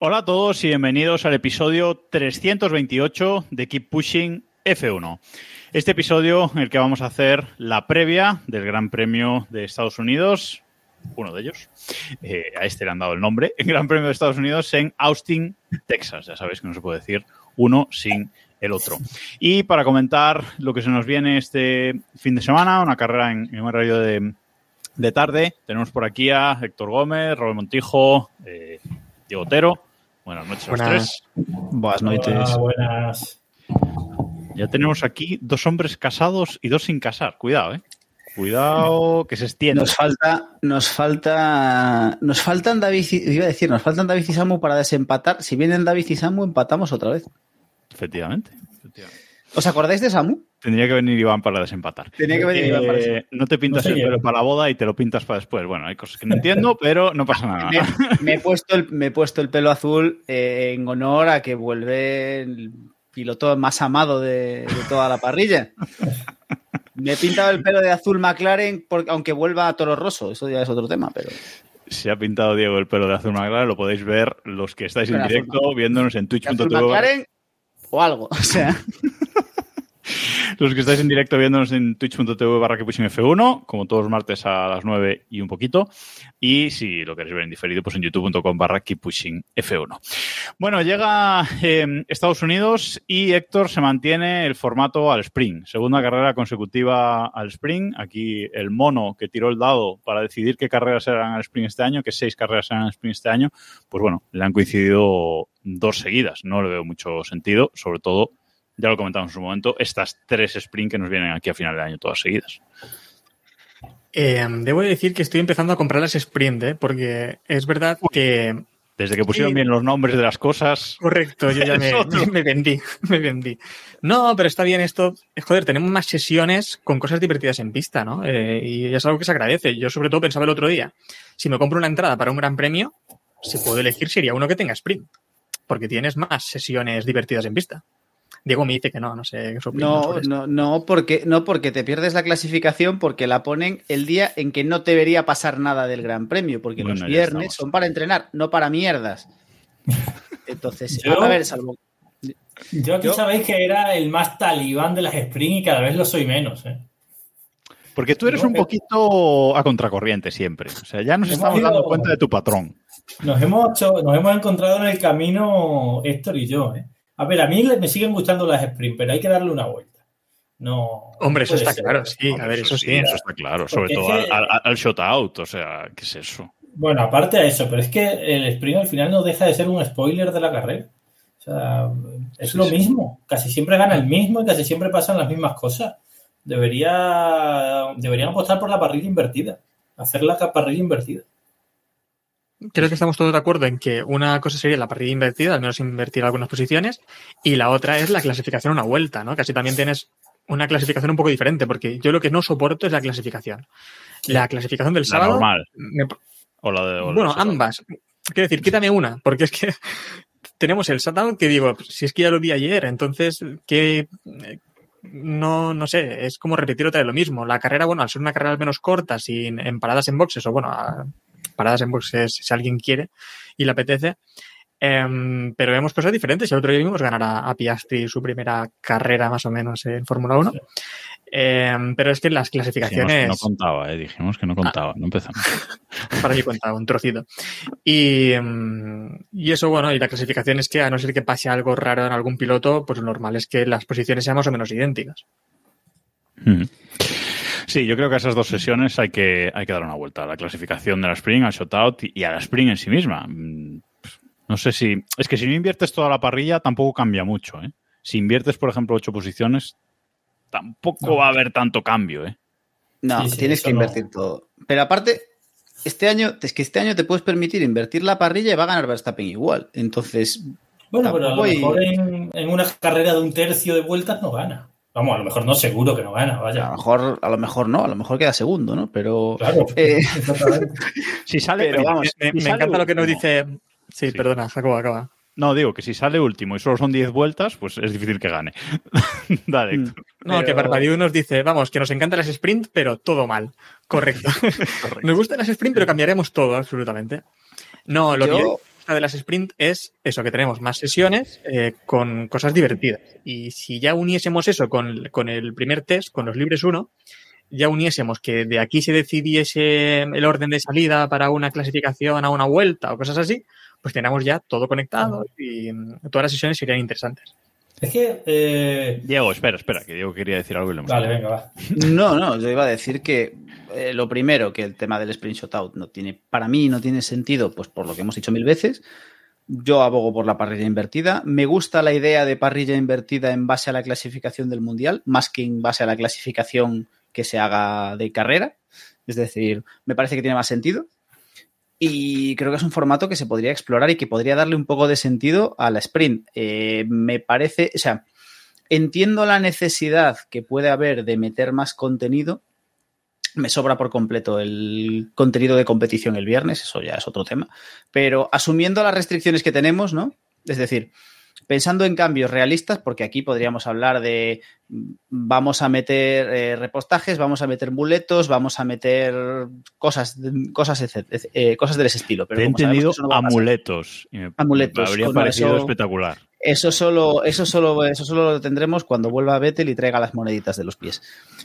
Hola a todos y bienvenidos al episodio 328 de Keep Pushing F1. Este episodio en el que vamos a hacer la previa del Gran Premio de Estados Unidos, uno de ellos, eh, a este le han dado el nombre, el Gran Premio de Estados Unidos en Austin, Texas. Ya sabéis que no se puede decir uno sin el otro. Y para comentar lo que se nos viene este fin de semana, una carrera en, en un horario de, de tarde, tenemos por aquí a Héctor Gómez, Robert Montijo, eh, Diego Otero. Buenas noches a los Buenas. tres. Buenas noches. buenas. Ya tenemos aquí dos hombres casados y dos sin casar. Cuidado, eh. Cuidado que se extiende. Nos falta, nos falta, nos faltan David, iba a decir, nos faltan David y Samu para desempatar. Si vienen David y Samu, empatamos otra vez. Efectivamente. efectivamente. ¿Os acordáis de Samu? Tendría que venir Iván para desempatar. Tenía que venir Iván para Eh, no te pintas No sé el pelo para la boda y te lo pintas para después. Bueno, hay cosas que no entiendo, pero no pasa nada. Me, me he puesto el, me he puesto el pelo azul eh, en honor a que vuelve el piloto más amado de, de toda la parrilla. Me he pintado el pelo de azul McLaren, porque, aunque vuelva a Toro Rosso, eso ya es otro tema, pero Se ha pintado Diego el pelo de azul maglar, lo podéis ver los que estáis en directo viéndonos en twitch.tv. O algo. O sea, Los que estáis en directo viéndonos en twitch.tv barra que pushing F1, como todos los martes a las 9 y un poquito. Y si lo queréis ver en diferido, pues en youtube.com barra keep pushing F1. Bueno, llega eh, Estados Unidos y Héctor se mantiene el formato al sprint. Segunda carrera consecutiva al sprint. Aquí el mono que tiró el dado para decidir qué carreras eran al sprint este año, qué seis carreras eran al sprint este año, pues bueno, le han coincidido dos seguidas. No le veo mucho sentido, sobre todo ya lo comentamos en su momento, estas tres sprint que nos vienen aquí a final de año todas seguidas. Eh, debo decir que estoy empezando a comprar las sprint, ¿eh? porque es verdad que. Desde que pusieron Sí. bien los nombres de las cosas, Correcto, yo ya me, vendí, me vendí. No, pero está bien esto. Joder, tenemos más sesiones con cosas divertidas en pista, ¿no? Eh, y es algo que se agradece. Yo, sobre todo, pensaba el otro día: si me compro una entrada para un gran premio, si puedo elegir, sería uno que tenga sprint, porque tienes más sesiones divertidas en pista. Diego me dice que no, no sé qué No, no, no, porque, no, porque te pierdes la clasificación porque la ponen el día en que no debería pasar nada del Gran Premio, porque Bueno, los viernes estamos. son para entrenar, no para mierdas. Entonces, Yo- a ver, salvo. Yo aquí Yo- sabéis que era el más talibán de las sprint y cada vez lo soy menos. ¿eh? porque tú eres un poquito a contracorriente siempre. O sea, ya nos Hemos estamos ido- dando cuenta de tu patrón. Nos hemos, hecho- nos hemos encontrado en el camino Héctor y yo. ¿eh? A ver, a mí me siguen gustando las sprint, pero hay que darle una vuelta. No. Hombre, eso está ser. claro, sí, a ver, eso sí. Eso está claro. Sobre todo es que- al, al- al shot out. O sea, ¿qué es eso? Bueno, aparte de eso, pero es que el sprint al final no deja de ser un spoiler de la carrera. O sea, es lo mismo. Casi siempre gana el mismo y casi siempre pasan las mismas cosas. Debería, deberían apostar por la parrilla invertida. Hacer la parrilla invertida. Creo que estamos todos de acuerdo en que una cosa sería la partida invertida, al menos invertir algunas posiciones, y la otra es la clasificación a una vuelta, ¿no? Casi también tienes una clasificación un poco diferente, porque yo lo que no soporto es la clasificación. La clasificación del La sábado. normal. me- O la de. o bueno, de ambas. Quiero decir, quítame una, porque es que tenemos el shutdown que digo, si es que ya lo vi ayer, entonces, que no, no sé, es como repetir otra vez lo mismo. La carrera, bueno, al ser una carrera al menos corta, sin en paradas en boxes, o bueno, a- paradas en boxes si alguien quiere y le apetece. em, pero vemos cosas diferentes. El otro día vimos ganar a, a Piastri su primera carrera más o menos en Fórmula 1. Em, pero es que las Dijimos que clasificaciones no contaba, ¿eh? Dijimos que no contaba. No empezamos. para mí cuenta un trocito. Y, mm, y eso, bueno, y la clasificación es que a no ser que pase algo raro en algún piloto, pues lo normal es que las posiciones sean más o menos idénticas. Mm. Sí, yo creo que a esas dos sesiones hay que, hay que dar una vuelta. A la clasificación de la Spring, al Shotout y a la Spring en sí misma. Mm, No sé si. Es que si no inviertes toda la parrilla, tampoco cambia mucho. ¿eh? Si inviertes, por ejemplo, ocho posiciones, tampoco No. va a haber tanto cambio. ¿eh? No, Sí, sí, tienes que no. invertir todo. Pero aparte, este año, es que este año te puedes permitir invertir la parrilla y va a ganar Verstappen igual. Entonces, Bueno, pero a lo y- mejor en, en una carrera de un tercio de vueltas no gana. Vamos, a lo mejor no seguro que no gana, a lo vaya. mejor, a lo mejor no, a lo mejor queda segundo, ¿no? Pero Claro, eh. Si sale, Pero vamos, Me, si me sale encanta lo que nos dice. Sí, Sí. perdona, Jacobo, acaba. No, digo que si sale último y solo son 10 vueltas, pues es difícil que gane. Dale, Mm. No, Pero- que Barbadiu nos dice, vamos, que nos encantan las sprint, pero todo mal. Correcto. Nos gustan las sprint, pero cambiaremos todo, absolutamente. No, lo que Yo- de las sprint es eso, que tenemos más sesiones eh, con cosas divertidas. Y si ya uniésemos eso con, con el primer test, con los libres 1, ya uniésemos que de aquí se decidiese el orden de salida para una clasificación a una vuelta o cosas así, pues tenemos ya todo conectado y mm, todas las sesiones serían interesantes. Es que. eh, Diego, espera, espera, que Diego quería decir algo y lo hemos Vale, venga, va. no, no, yo iba a decir que eh, lo primero, que el tema del sprint shootout no tiene, para mí no tiene sentido, pues por lo que hemos dicho mil veces. Yo abogo por la parrilla invertida. Me gusta la idea de parrilla invertida en base a la clasificación del mundial, más que en base a la clasificación que se haga de carrera. Es decir, me parece que tiene más sentido. Y creo que es un formato que se podría explorar y que podría darle un poco de sentido a la sprint. Eh, me parece, o sea, entiendo la necesidad que puede haber de meter más contenido. Me sobra por completo el contenido de competición el viernes, eso ya es otro tema. Pero asumiendo las restricciones que tenemos, ¿no? Es decir, pensando en cambios realistas, porque aquí podríamos hablar de vamos a meter eh, repostajes, vamos a meter muletos, vamos a meter cosas, cosas, eh, cosas de ese estilo. Pero Te he entendido no amuletos. Y me- Amuletos, Me habría parecido eso- espectacular. eso solo, eso solo, eso solo lo tendremos cuando vuelva Vettel y traiga las moneditas de los pies.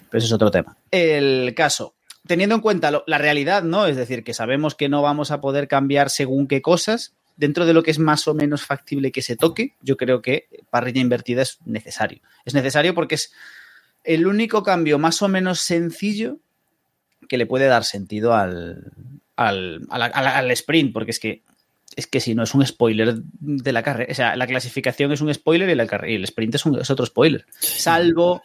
Pero eso es otro tema. El caso, teniendo en cuenta lo- la realidad, ¿no? Es decir, que sabemos que no vamos a poder cambiar según qué cosas. Dentro de lo que es más o menos factible que se toque, yo creo que parrilla invertida es necesario. Es necesario porque es el único cambio más o menos sencillo que le puede dar sentido al, al, al sprint, porque es que es que si no es un spoiler de la carrera. O sea, la clasificación es un spoiler y, la y el sprint es, un- es otro spoiler. Salvo.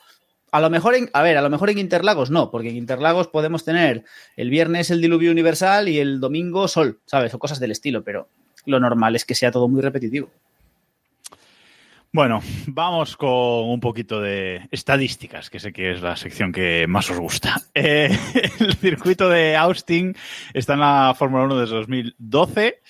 A lo mejor en, a ver, a lo mejor en Interlagos no, porque en Interlagos podemos tener el viernes el diluvio universal y el domingo sol, ¿sabes? O cosas del estilo, pero lo normal es que sea todo muy repetitivo. Bueno, vamos con un poquito de estadísticas, que sé que es la sección que más os gusta. Eh, el circuito de Austin está en la Fórmula 1 desde 2012.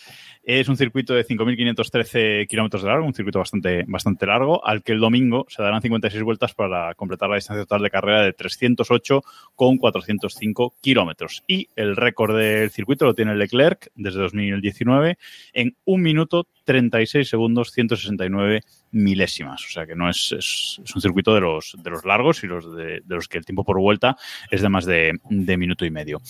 Es un circuito de 5.513 kilómetros de largo, un circuito bastante, bastante largo, al que el domingo se darán 56 vueltas para completar la distancia total de carrera de 308,405 kilómetros. Y el récord del circuito lo tiene Leclerc desde 2019 en 1 minuto 36 segundos 169 milésimas. O sea que no es, es, un circuito de los, de los largos y los de, los que el tiempo por vuelta es de más de, de minuto y medio.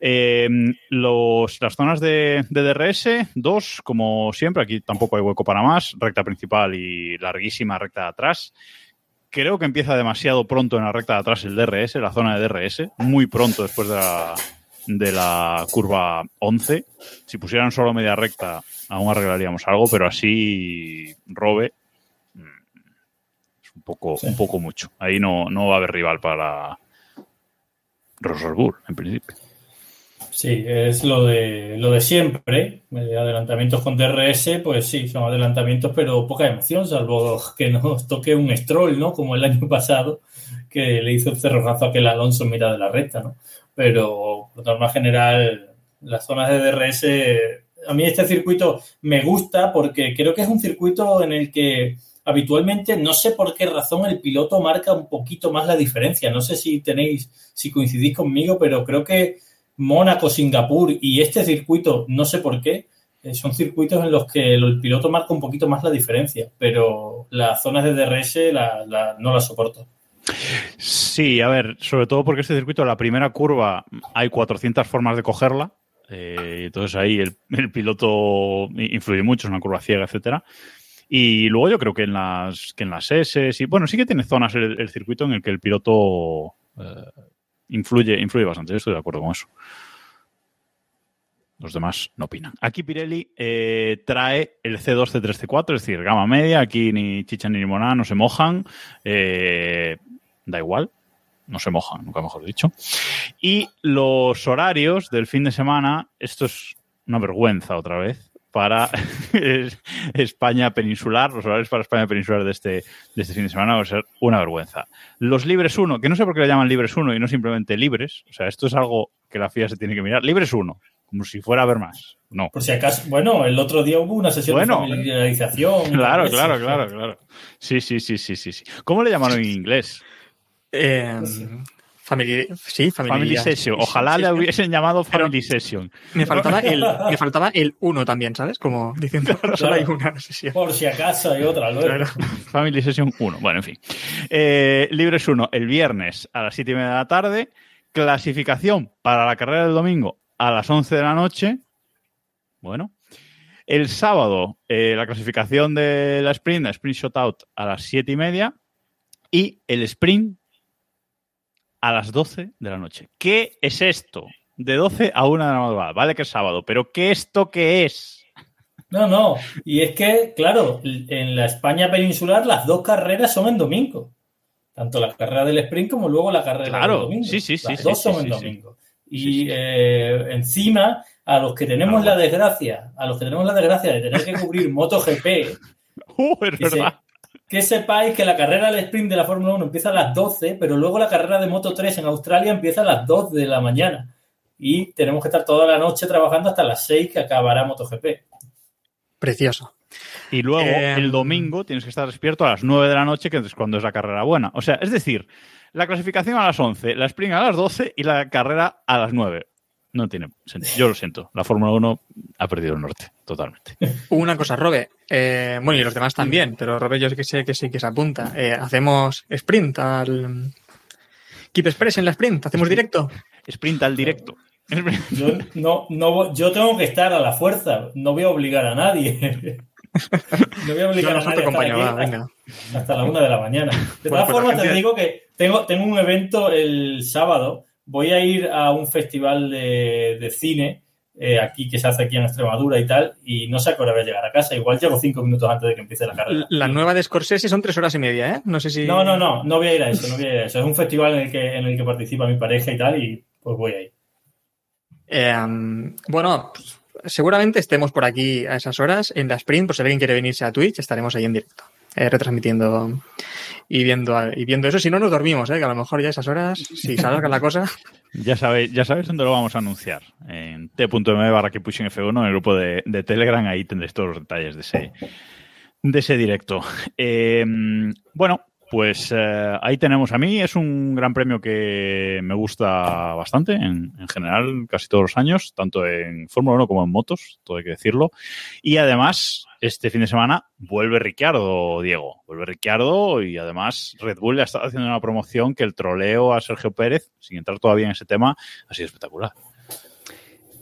Eh, los, las zonas de, de, DRS, dos, como siempre, aquí tampoco hay hueco para más, recta principal y larguísima recta de atrás. Creo que empieza demasiado pronto en la recta de atrás el DRS, la zona de DRS, muy pronto después de la, de la curva 11. Si pusieran solo media recta, aún arreglaríamos algo, pero así Robe un poco, sí. un poco mucho. Ahí no, no va a haber rival para Bull, en principio. Sí, es lo de lo de siempre. Adelantamientos con DRS, pues sí, son adelantamientos, pero poca emoción, salvo que nos toque un stroll, ¿no? Como el año pasado, que le hizo el cerrojazo a aquel Alonso en mitad de la recta, ¿no? Pero por norma general, las zonas de DRS, a mí este circuito me gusta porque creo que es un circuito en el que habitualmente, no sé por qué razón, el piloto marca un poquito más la diferencia. No sé si tenéis, si coincidís conmigo, pero creo que Mónaco, Singapur y este circuito, no sé por qué, eh, son circuitos en los que el piloto marca un poquito más la diferencia, pero las zonas de DRS la, la, no las soporto. Sí, a ver, sobre todo porque este circuito, la primera curva, hay 400 formas de cogerla. Eh, entonces ahí el, el, piloto influye mucho, es una curva ciega, etcétera. Y luego yo creo que en las que en las S, sí, bueno, sí que tiene zonas el, circuito en el que el piloto eh, influye, influye bastante. Yo estoy de acuerdo con eso. Los demás no opinan. Aquí Pirelli eh, trae el C2, C3, C4, es decir, gama media. Aquí ni chicha ni limonada no se mojan. Eh, da igual. no se mojan, nunca mejor dicho. Y los horarios del fin de semana, esto es una vergüenza otra vez para España peninsular, los horarios para España peninsular de este, de este fin de semana va a ser una vergüenza. Los libres 1, que no sé por qué le llaman libres 1 y no simplemente libres, o sea, esto es algo que la FIA se tiene que mirar. Libres 1, como si fuera a ver más. No. Por si acaso, bueno, el otro día hubo una sesión Bueno. de familiarización. Claro, claro, claro, claro. Sí, sí, sí, sí, sí, sí. ¿Cómo le llamaron en inglés? Eh, family, sí, family, Family Session. Ojalá le hubiesen llamado Pero- Family Session. Me faltaba el, me faltaba el uno también, ¿sabes? Como diciendo, solo hay una sesión. Por si acaso hay otra, luego. Claro. Family Session 1. Bueno, en fin. Eh, libres 1 el viernes a las 7 y media de la tarde. Clasificación para la carrera del domingo a las 11 de la noche. Bueno. El sábado, eh, la clasificación de la sprint, la sprint shootout a las 7 y media. Y el sprint a las 12 de la noche. ¿Qué es esto? De 12 a 1 de la madrugada. Vale que es sábado, pero ¿qué esto qué es? No, no. Y es que, claro, en la España peninsular las dos carreras son en domingo. Tanto la carrera del sprint como luego la carrera Claro, del domingo. sí, sí, sí, Las sí, dos son en domingo. Y eh, encima, a los que tenemos Claro. la desgracia, a los que tenemos la desgracia de tener que cubrir MotoGP, Uh, es que, verdad. Que sepáis que la carrera del sprint de la Fórmula 1 empieza a las 12, pero luego la carrera de Moto 3 en Australia empieza a las 2 de la mañana. Y tenemos que estar toda la noche trabajando hasta las 6 que acabará MotoGP. Precioso. Y luego Eh, el domingo tienes que estar despierto a las 9 de la noche, que es cuando es la carrera buena. O sea, es decir, la clasificación a las 11, la sprint a las 12 y la carrera a las 9. No tiene sentido. Yo lo siento. La Fórmula 1 ha perdido el norte, totalmente. Una cosa, Robe. eh, bueno, y los demás también, pero Robe yo que sé que sí que se apunta. Eh, hacemos sprint al Keep Express en la sprint. Hacemos directo. Sprint al directo. Yo, no, no, voy- yo tengo que estar a la fuerza, no voy a obligar a nadie. No voy a obligar a no nadie a estar acompaño, aquí va, venga. hasta la una de la mañana. De Bueno, todas pues la formas, te gente- digo que tengo, tengo un evento el sábado. Voy a ir a un festival de, de cine eh, aquí que se hace aquí en Extremadura y tal, y no sé a qué hora voy a llegar a casa. Igual llego cinco minutos antes de que empiece la carrera. La nueva de Scorsese son tres horas y media, ¿eh? No sé si. No, no, no, no voy a ir a eso, no voy a ir a eso. Es un festival en el que, en el que participa mi pareja y tal, y pues voy a ir. Eh, bueno, pues, seguramente estemos por aquí a esas horas en la sprint, por si alguien quiere venirse a Twitch, estaremos ahí en directo, eh, retransmitiendo y viendo, y viendo eso. Si no, nos dormimos, ¿eh? que a lo mejor ya esas horas, si se alarga la cosa. Ya sabéis, ya sabéis dónde lo vamos a anunciar. En t.m barra que pushing F1, en el grupo de, de Telegram, ahí tendréis todos los detalles de ese, de ese directo. Eh, bueno, pues eh, ahí tenemos a mí. Es un gran premio que me gusta bastante, en, en general, casi todos los años, tanto en Fórmula 1 como en motos, todo hay que decirlo. Y además, este fin de semana vuelve Ricciardo, Diego. Vuelve Ricciardo y además Red Bull le ha estado haciendo una promoción que el troleo a Sergio Pérez, sin entrar todavía en ese tema, ha sido espectacular.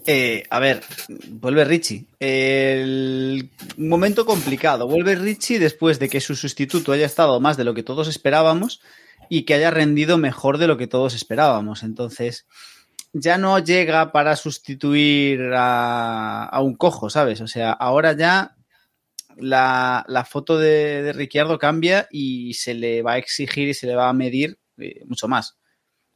Eh, a ver, vuelve Richie. El momento complicado. Vuelve Richie después de que su sustituto haya estado más de lo que todos esperábamos y que haya rendido mejor de lo que todos esperábamos. Entonces, ya no llega para sustituir a un cojo, ¿sabes? O sea, ahora ya la, la foto de, de Ricciardo cambia y se le va a exigir y se le va a medir eh, mucho más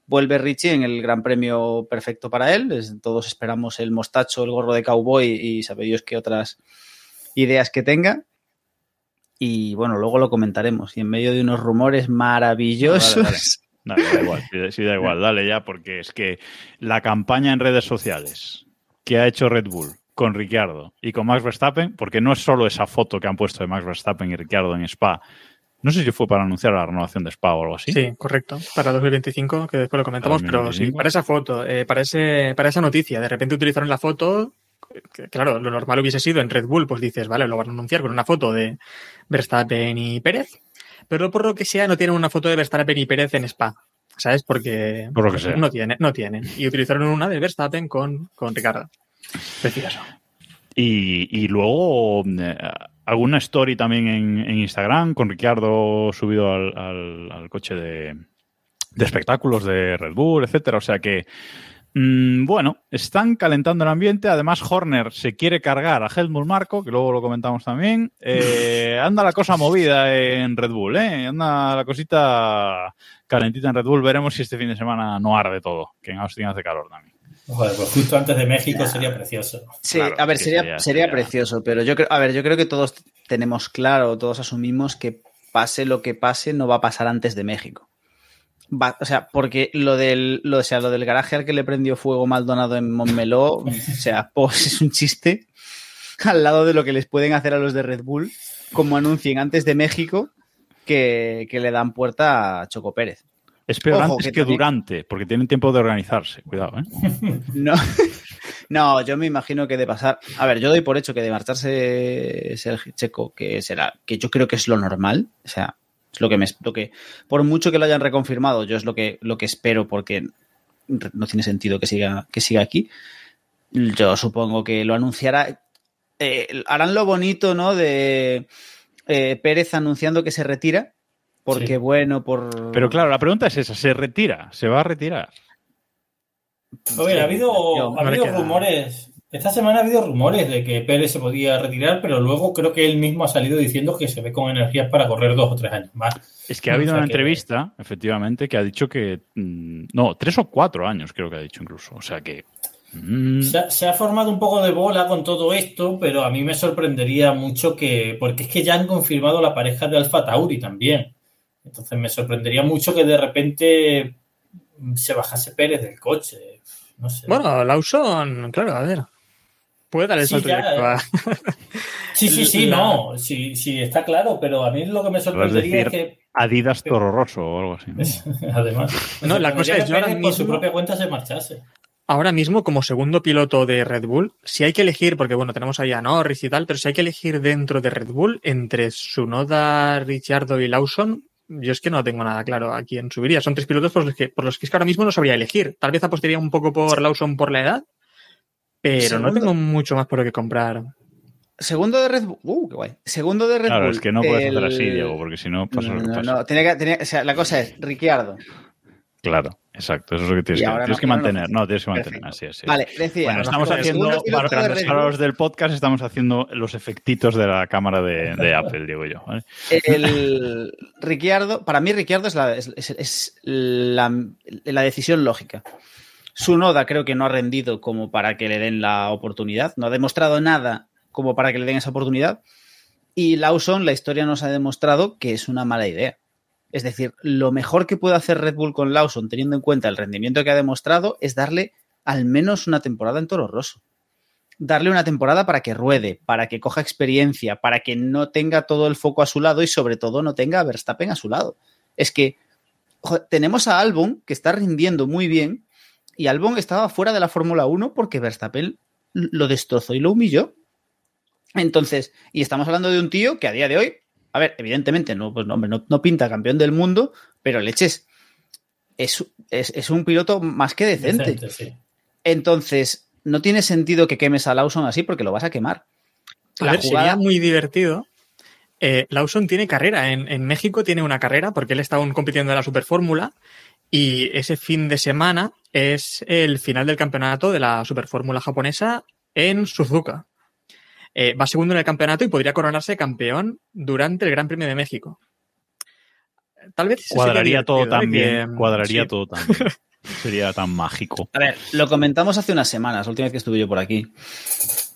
vuelve Richie en el gran premio perfecto para él. Todos esperamos el mostacho, el gorro de cowboy y sabe Dios qué otras ideas que tenga. Y bueno, luego lo comentaremos. Y en medio de unos rumores maravillosos. Dale, da igual, sí, da igual, dale ya, porque es que la campaña en redes sociales que ha hecho Red Bull con Ricciardo y con Max Verstappen, porque no es solo esa foto que han puesto de Max Verstappen y Ricciardo en Spa, no sé si fue para anunciar la renovación de Spa o algo así. Sí, correcto. Para 2025, que después lo comentamos, pero 2025. sí, para esa foto, eh, para, ese, para esa noticia, de repente utilizaron la foto. claro, lo normal hubiese sido en Red Bull, pues dices, vale, lo van a anunciar con una foto de Verstappen y Pérez, pero por lo que sea no tienen una foto de Verstappen y Pérez en Spa, ¿sabes? Porque Por lo que sea. no tienen, no tienen. Y utilizaron una de Verstappen con, con Ricardo. Precioso. Y, y luego eh, alguna story también en, Instagram con Ricciardo subido al, al- al coche de, de espectáculos de Red Bull, etcétera. O sea que Mm, bueno, están calentando el ambiente. Además, Horner se quiere cargar a Helmut Marco, que luego lo comentamos también. Eh, anda la cosa movida en Red Bull, ¿eh? Anda la cosita calentita en Red Bull. Veremos si este fin de semana no arde todo, que en Austin hace calor también. Joder, pues justo antes de México sería precioso. Sí, Claro, a ver, sería, sería- sería sería- precioso, pero yo creo, a ver, yo creo que todos tenemos claro, todos asumimos que pase lo que pase, no va a pasar antes de México. Va- o sea, porque lo del, lo, o sea, lo del garaje al que le prendió fuego Maldonado en Montmeló, o sea, pues es un chiste al lado de lo que les pueden hacer a los de Red Bull, como anuncien antes de México que, que le dan puerta a Choco Pérez. Es peor Ojo, antes que que, también- durante, porque tienen tiempo de organizarse. Cuidado, ¿eh? No. no, yo me imagino que de pasar. A ver, yo doy por hecho que de marcharse Sergio Checo, que será, que yo creo que es lo normal. O sea, es lo que me lo que. Por mucho que lo hayan reconfirmado, yo es lo que, lo que espero, porque no tiene sentido que siga, que siga aquí. Yo supongo que lo anunciará. eh, harán lo bonito, ¿no? De eh, Pérez anunciando que se retira. Porque, Sí. bueno, por. Pero claro, la pregunta es esa: ¿se retira? ¿Se va a retirar? Oye, ha habido, ha habido rumores. Esta semana ha habido rumores de que Pérez se podía retirar, pero luego creo que él mismo ha salido diciendo que se ve con energías para correr dos o tres años más. Es que ha habido O sea una que- entrevista, efectivamente, que ha dicho que. mm, No, tres o cuatro años creo que ha dicho incluso. O sea que. mm, Se ha, se ha formado un poco de bola con todo esto, pero a mí me sorprendería mucho que. Porque es que ya han confirmado la pareja de Alfa Tauri también. Entonces me sorprendería mucho que de repente se bajase Pérez del coche. No sé. Bueno, Lawson, claro, a ver. Puede dar el Sí, salto ya, directo a- sí, sí, sí, no. Sí, sí, está claro, pero a mí lo que me sorprendería es que. Adidas Toro Rosso o algo así. ¿no? Además. No, la cosa es, que yo ahora Pérez por su mismo- propia cuenta se marchase. Ahora mismo, como segundo piloto de Red Bull, si hay que elegir, porque bueno, tenemos ahí a Norris y tal, pero si hay que elegir dentro de Red Bull entre Sunoda, Ricciardo y Lawson, yo es que no tengo nada claro a quién subiría. Son tres pilotos por los que, por los que es que ahora mismo no sabría elegir. Tal vez apostaría un poco por Lawson por la edad, pero no tengo mucho más por lo que comprar. Segundo de Red Bull. Uh, qué guay. Segundo de Red Claro, Bull. es que no puedes el- hacer así, Diego, porque si no pasa No, lo que no, pasa. no, tenía que- tenía- o sea, la cosa es, Ricciardo. Claro, exacto. Eso es lo que tienes, que, ahora tienes no, que ahora no. mantener. No, tienes que mantener. Así es. Vale, decía. Bueno, estamos haciendo, para Bull, del podcast, estamos haciendo los efectitos de la cámara de, de Apple, digo yo. ¿vale? El Ricciardo, para mí Ricciardo es la, es, es- es la, la decisión lógica. Su Noda creo que no ha rendido como para que le den la oportunidad, no ha demostrado nada como para que le den esa oportunidad. Y Lawson, la historia nos ha demostrado que es una mala idea. Es decir, lo mejor que puede hacer Red Bull con Lawson, teniendo en cuenta el rendimiento que ha demostrado, es darle al menos una temporada en Toro Rosso. Darle una temporada para que ruede, para que coja experiencia, para que no tenga todo el foco a su lado y sobre todo no tenga a Verstappen a su lado. Es que tenemos a Albon que está rindiendo muy bien y Albon estaba fuera de la Fórmula 1 porque Verstappen lo destrozó y lo humilló. Entonces, y estamos hablando de un tío que a día de hoy, a ver, evidentemente no, pues no, hombre, no, no pinta campeón del mundo, pero leches, es, es, es un piloto más que decente. Decente, sí. Entonces, no tiene sentido que quemes a Lawson así porque lo vas a quemar. A La ver, jugada- sería muy divertido. Eh, Lawson tiene carrera. En, en México tiene una carrera porque él está aún compitiendo en la Superfórmula y ese fin de semana es el final del campeonato de la Superfórmula japonesa en Suzuka. Eh, va segundo en el campeonato y podría coronarse campeón durante el Gran Premio de México. Tal vez Cuadraría todo ¿eh? tan bien. Que, Cuadraría sí. todo tan bien. Sería tan mágico. A ver, lo comentamos hace unas semanas, la última vez que estuve yo por aquí.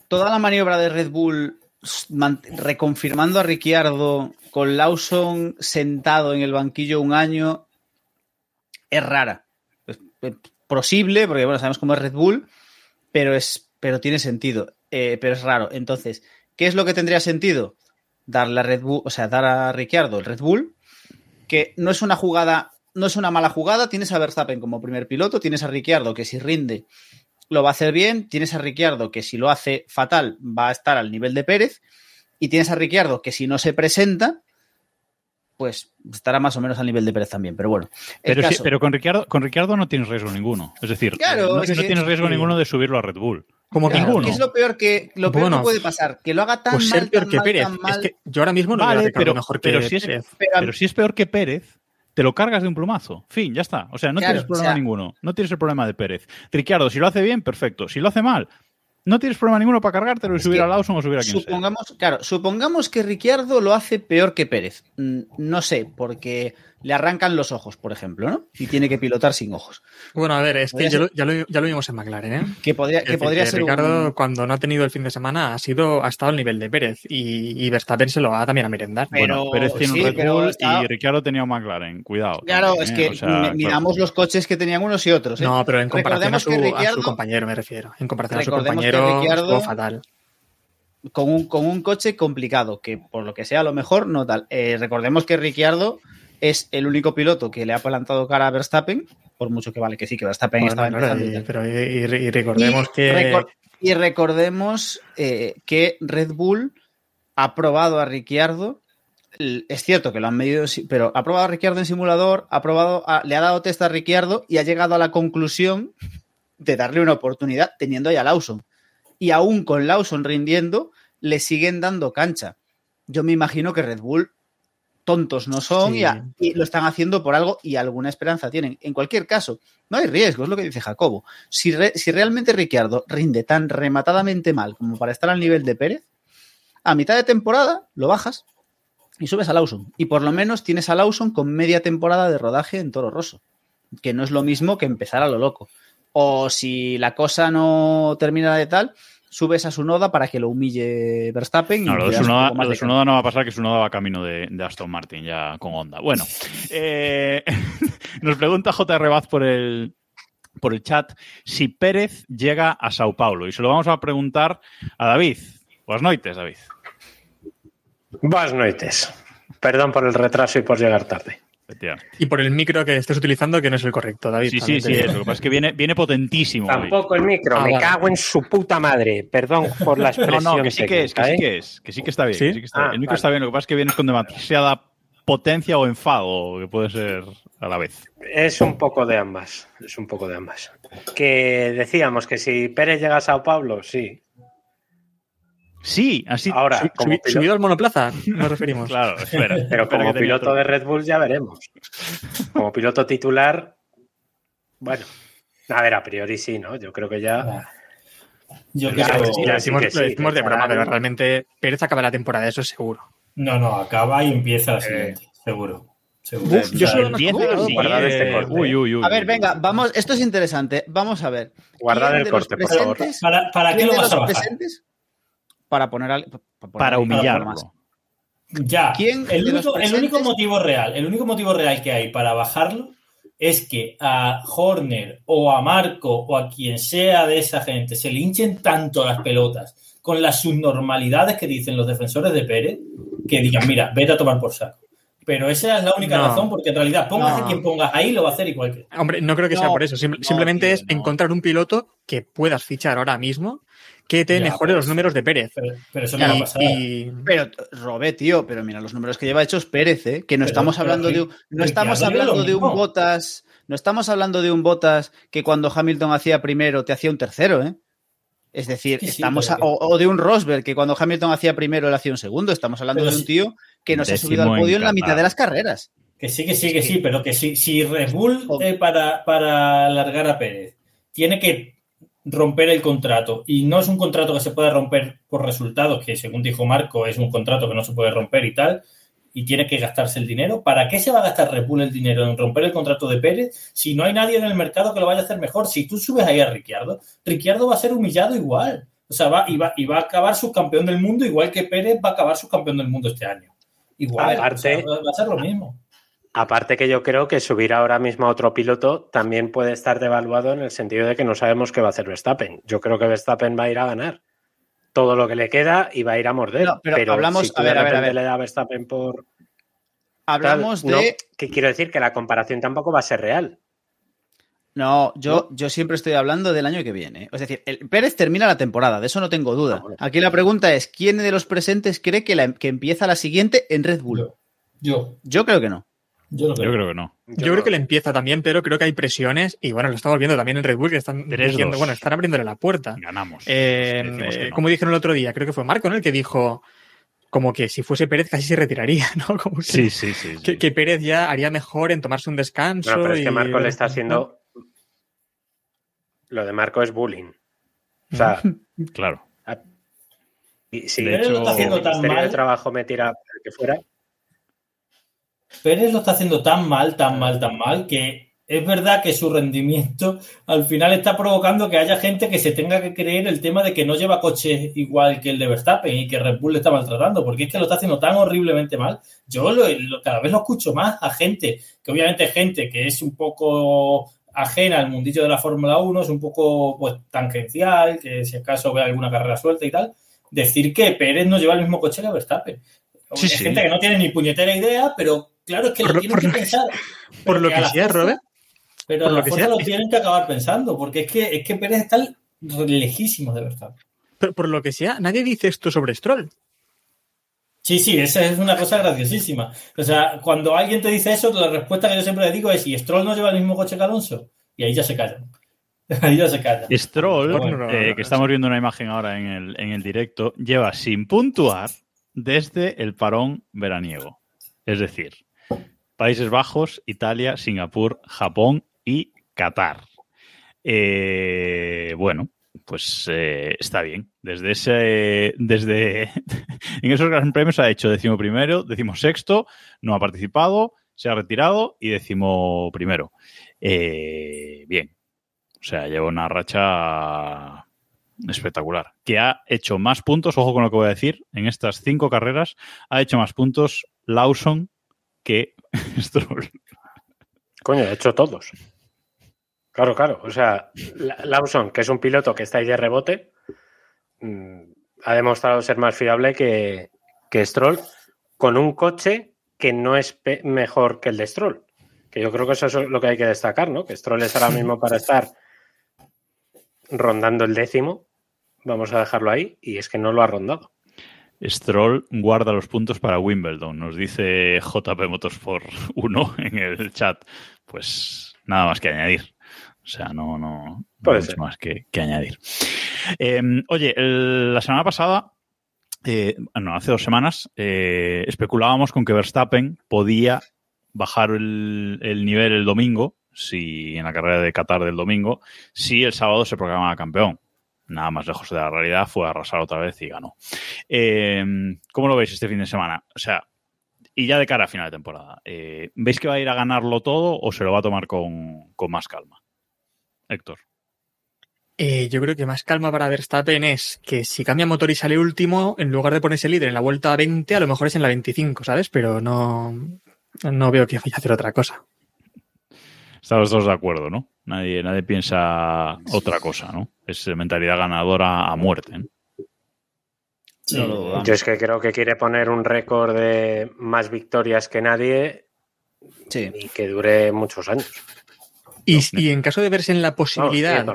Toda la maniobra de Red Bull man- reconfirmando a Ricciardo con Lawson sentado en el banquillo un año es rara. Es, es posible, porque bueno, sabemos cómo es Red Bull, pero, es, pero tiene sentido. Eh, pero es raro. Entonces, ¿qué es lo que tendría sentido? Darle a Red Bull, o sea, dar a Ricciardo el Red Bull, que no es una jugada, no es una mala jugada. Tienes a Verstappen como primer piloto, tienes a Ricciardo que si rinde lo va a hacer bien, tienes a Ricciardo que si lo hace fatal va a estar al nivel de Pérez, y tienes a Ricciardo que si no se presenta, pues estará más o menos al nivel de Pérez también. Pero bueno, Pero, sí- pero con, Ricciardo, con Ricciardo no tienes riesgo ninguno. Es decir, Claro, no, es no que- tienes riesgo sí. ninguno de subirlo a Red Bull. Como Claro, ninguno. ¿Qué es lo peor que lo peor Bueno, que puede pasar? Que lo haga tan Pues mal, ser peor tan que mal, Pérez. tan mal. Es que yo ahora mismo no Vale, Ricardo pero- mejor que pero si es- Pérez. pero si es peor que Pérez, te lo cargas de un plumazo. Fin, ya está. O sea, no Claro, tienes problema o sea- ninguno. No tienes el problema de Pérez. Ricciardo, si lo hace bien, perfecto. Si lo hace mal, no tienes problema ninguno para cargártelo y subir que a Lawson o subir a quien sea. Supongamos, claro, supongamos que Ricciardo lo hace peor que Pérez. Mm, No sé, porque le arrancan los ojos, por ejemplo, ¿no? Y tiene que pilotar sin ojos. Bueno, a ver, es que ya lo, ya, lo, ya lo vimos en McLaren, ¿eh? Que podría, que podría que ser Ricardo, un... cuando no ha tenido el fin de semana, ha sido ha estado al nivel de Pérez y, y Verstappen se lo va también a merendar. Pero- Bueno, Pérez tiene sí, un Red Bull está- y Ricciardo tenía un McLaren. Cuidado. Claro, también, es ¿eh? que O sea, mi- claro. miramos los coches que tenían unos y otros. ¿eh? No, pero en comparación a su, Recordemos a compañero me refiero. En comparación a su Recordemos compañero, Ricciardo- fatal. con un, con un coche complicado, que por lo que sea, a lo mejor no tal. Eh, recordemos que Ricciardo es el único piloto que le ha plantado cara a Verstappen, por mucho que vale que sí, que Verstappen Bueno, estaba empezando. y pero y, y- y recordemos que recor- y recordemos eh, que Red Bull ha probado a Ricciardo. Es cierto que lo han medido, pero ha probado a Ricciardo en simulador, ha probado a- le ha dado test a Ricciardo y ha llegado a la conclusión de darle una oportunidad teniendo ya a Lawson. Y aún con Lawson rindiendo, le siguen dando cancha. Yo me imagino que Red Bull tontos no son Sí. y, a- y lo están haciendo por algo y alguna esperanza tienen. En cualquier caso, no hay riesgo, es lo que dice Jacobo. Si, re- si realmente Ricciardo rinde tan rematadamente mal como para estar al nivel de Pérez, a mitad de temporada lo bajas y subes a Lawson. Y por lo menos tienes a Lawson con media temporada de rodaje en Toro Rosso, que no es lo mismo que empezar a lo loco. O si la cosa no termina de tal, subes a su noda para que lo humille Verstappen. y No, lo de Sunoda, lo de Sunoda no va a pasar, que Sunoda va camino de, de Aston Martin ya con Honda. Bueno, eh, nos pregunta JR Baz por el, por el chat si Pérez llega a Sao Paulo. Y se lo vamos a preguntar a David. Buenas noches, David. Buenas noches. Perdón por el retraso y por llegar tarde. Y por el micro que estés utilizando que no es el correcto, David. Sí, sí, sí. digo. es. Lo que pasa es que viene, viene potentísimo. hoy. Tampoco el micro, Ah, me vale. cago en su puta madre. Perdón por la No, expresión. no, que sí que es, que sí que es, que sí que está bien. ¿Sí? que sí que está bien. Ah, el micro vale. está bien, lo que pasa es que vienes con demasiada potencia o enfado, que puede ser a la vez. Es un poco de ambas. Es un poco de ambas. Que decíamos que si Pérez llega a Sao Paulo, sí. Sí, así. Ahora, como subido al monoplaza, nos referimos. Claro, espera. pero espera como piloto otro. de Red Bull ya veremos. Como piloto titular, bueno, a ver, a priori sí, ¿no? Yo creo que ya. Yo Ya, creo- sí, lo ya decimos, que sí, lo decimos de broma, pero realmente Pérez acaba la temporada, eso es seguro. No, no, acaba y empieza la Eh. siguiente, seguro. seguro. Uf, yo solo sí, guardad este corte. Uy, uy, uy. A ver, venga, vamos, esto es interesante. Vamos a ver. Guardad ¿Quién el corte, por favor. ¿Para, para qué quién lo vas los a bajar? presentes? Para poner al, para, Para humillarlo. más. Ya. ¿Quién el, único, el único motivo real, el único motivo real que hay para bajarlo es que a Horner o a Marco o a quien sea de esa gente se le hinchen tanto las pelotas con las subnormalidades que dicen los defensores de Pérez que digan, mira, vete a tomar por saco. Pero esa es la única No. razón, porque en realidad pongas No. a quien pongas ahí, lo va a hacer igual que. Hombre, no creo que sea por eso. Simplemente tío, es no. encontrar un piloto que puedas fichar ahora mismo que te Ya, mejore los pues, números de Pérez. Pero, pero eso no va a pasar. y- Pero, Robé, tío, pero mira los números que lleva hechos Pérez, ¿eh? que no Pero- estamos pero hablando de un, no estamos hablando de un. Botas, no estamos hablando de un Botas que cuando Hamilton hacía primero te hacía un tercero, ¿eh? Es decir, Sí, sí, estamos a- o, o de un Rosberg que cuando Hamilton hacía primero él hacía un segundo. Estamos hablando Pero de un tío que nos ha subido al podio en la mitad de las carreras. Que sí, que sí, que sí, pero que si, si Red Bull Oh. eh, para, para alargar a Pérez tiene que romper el contrato y no es un contrato que se pueda romper por resultados, que según dijo Marco es un contrato que no se puede romper y tal, y tiene que gastarse el dinero, ¿para qué se va a gastar Red Bull el dinero en romper el contrato de Pérez si no hay nadie en el mercado que lo vaya a hacer mejor? Si tú subes ahí a Ricciardo, Ricciardo va a ser humillado igual. O sea, va, y, va, y va a acabar subcampeón del mundo igual que Pérez va a acabar subcampeón del mundo este año. Igual, Aparte- o sea, va va a ser lo mismo. Aparte que yo creo que subir ahora mismo a otro piloto también puede estar devaluado en el sentido de que no sabemos qué va a hacer Verstappen. Yo creo que Verstappen va a ir a ganar todo lo que le queda y va a ir a morder. No, pero hablamos- si tú a ver, de a ver, a repente ver. le da a Verstappen por Hablamos tal, no, de que quiero decir que la comparación tampoco va a ser real. No, yo, yo siempre estoy hablando del año que viene. Es decir, el Pérez termina la temporada, de eso no tengo duda. Ah. Aquí la pregunta es, ¿quién de los presentes cree que, la, que empieza la siguiente en Red Bull? Yo, yo, Yo creo que no. Yo lo Yo creo. creo que no. yo creo que le empieza también, pero creo que hay presiones y bueno, lo estamos viendo también en Red Bull que están diciendo, bueno, están abriéndole la puerta. Ganamos. Eh, eh, no. como dijeron el otro día, creo que fue Marco, ¿no? El que dijo, como que si fuese Pérez casi se retiraría, ¿no? Como que, Sí, sí, sí. sí. que, que Pérez ya haría mejor en tomarse un descanso. No, pero es que Marco le está haciendo. Lo de Marco es bullying. O sea, Claro. y si De de hecho, hecho, lo está haciendo el tan de. Trabajo me tira para que fuera. Pérez lo está haciendo tan mal, tan mal, tan mal, que es verdad que su rendimiento al final está provocando que haya gente que se tenga que creer el tema de que no lleva coche igual que el de Verstappen y que Red Bull le está maltratando, porque es que lo está haciendo tan horriblemente mal. Yo lo- lo- cada vez lo escucho más a gente, que obviamente es gente que es un poco ajena al mundillo de la Fórmula 1, es un poco pues tangencial, que si acaso ve alguna carrera suelta y tal, decir que Pérez no lleva el mismo coche que Verstappen. Sí, gente que no tiene ni puñetera idea, pero claro, es que Por lo tienen por que lo que pensar. Por lo que sea, fuerza- Robert. Pero por a lo que fuerza sea. lo tienen que acabar pensando, porque es que, es que Pérez está lejísimos de Verstappen. Pero por lo que sea, nadie dice esto sobre Stroll. Sí, sí, esa es una cosa graciosísima. O sea, cuando alguien te dice eso, la respuesta que yo siempre le digo es: ¿y Stroll no lleva el mismo coche que Alonso? Y ahí ya se callan. Ahí ya se callan. Stroll, No, no, no, eh, no, que no, estamos viendo una imagen ahora en el, en el directo, lleva sin puntuar desde el parón veraniego. Es decir, Países Bajos, Italia, Singapur, Japón y Qatar. Eh, bueno, pues eh, está bien. Desde ese, desde en esos grandes premios ha hecho décimo primero, décimo sexto, no ha participado, se ha retirado y décimo primero. Eh, bien, o sea, lleva una racha espectacular. Que ha hecho más puntos, ojo con lo que voy a decir, en estas cinco carreras ha hecho más puntos Lawson que Stroll. Coño, de hecho todos. Claro, claro. O sea, La- Lawson, que es un piloto que está ahí de rebote, mm, ha demostrado ser más fiable que, que Stroll con un coche que no es mejor que el de Stroll. Que yo creo que eso es lo que hay que destacar, ¿no? Que Stroll es ahora mismo para estar rondando el décimo. Vamos a dejarlo ahí. Y es que no lo ha rondado. Stroll guarda los puntos para Wimbledon, nos dice JP Motorsport 1 en el chat. Pues nada más que añadir. O sea, no, no, no hay mucho más que, que añadir. Eh, oye, el- la semana pasada, eh, no, hace dos semanas, eh, especulábamos con que Verstappen podía bajar el, el nivel el domingo, si en la carrera de Qatar del domingo, si el sábado se proclamaba campeón. Nada más lejos de la realidad, fue a arrasar otra vez y ganó. Eh, ¿Cómo lo veis este fin de semana? O sea, y ya de cara a final de temporada, eh, ¿veis que va a ir a ganarlo todo o se lo va a tomar con, con más calma? Héctor. Eh, yo creo que más calma para Verstappen es que si cambia motor y sale último, en lugar de ponerse líder en la vuelta 20, a lo mejor es en la 25, ¿sabes? Pero no, no veo que vaya a hacer otra cosa. Estamos todos de acuerdo, ¿no? Nadie, nadie piensa otra cosa, ¿no? Es mentalidad ganadora a muerte. Yo es que creo que quiere poner un récord de más victorias que nadie Sí. y que dure muchos años. Y, y en caso de verse en la posibilidad,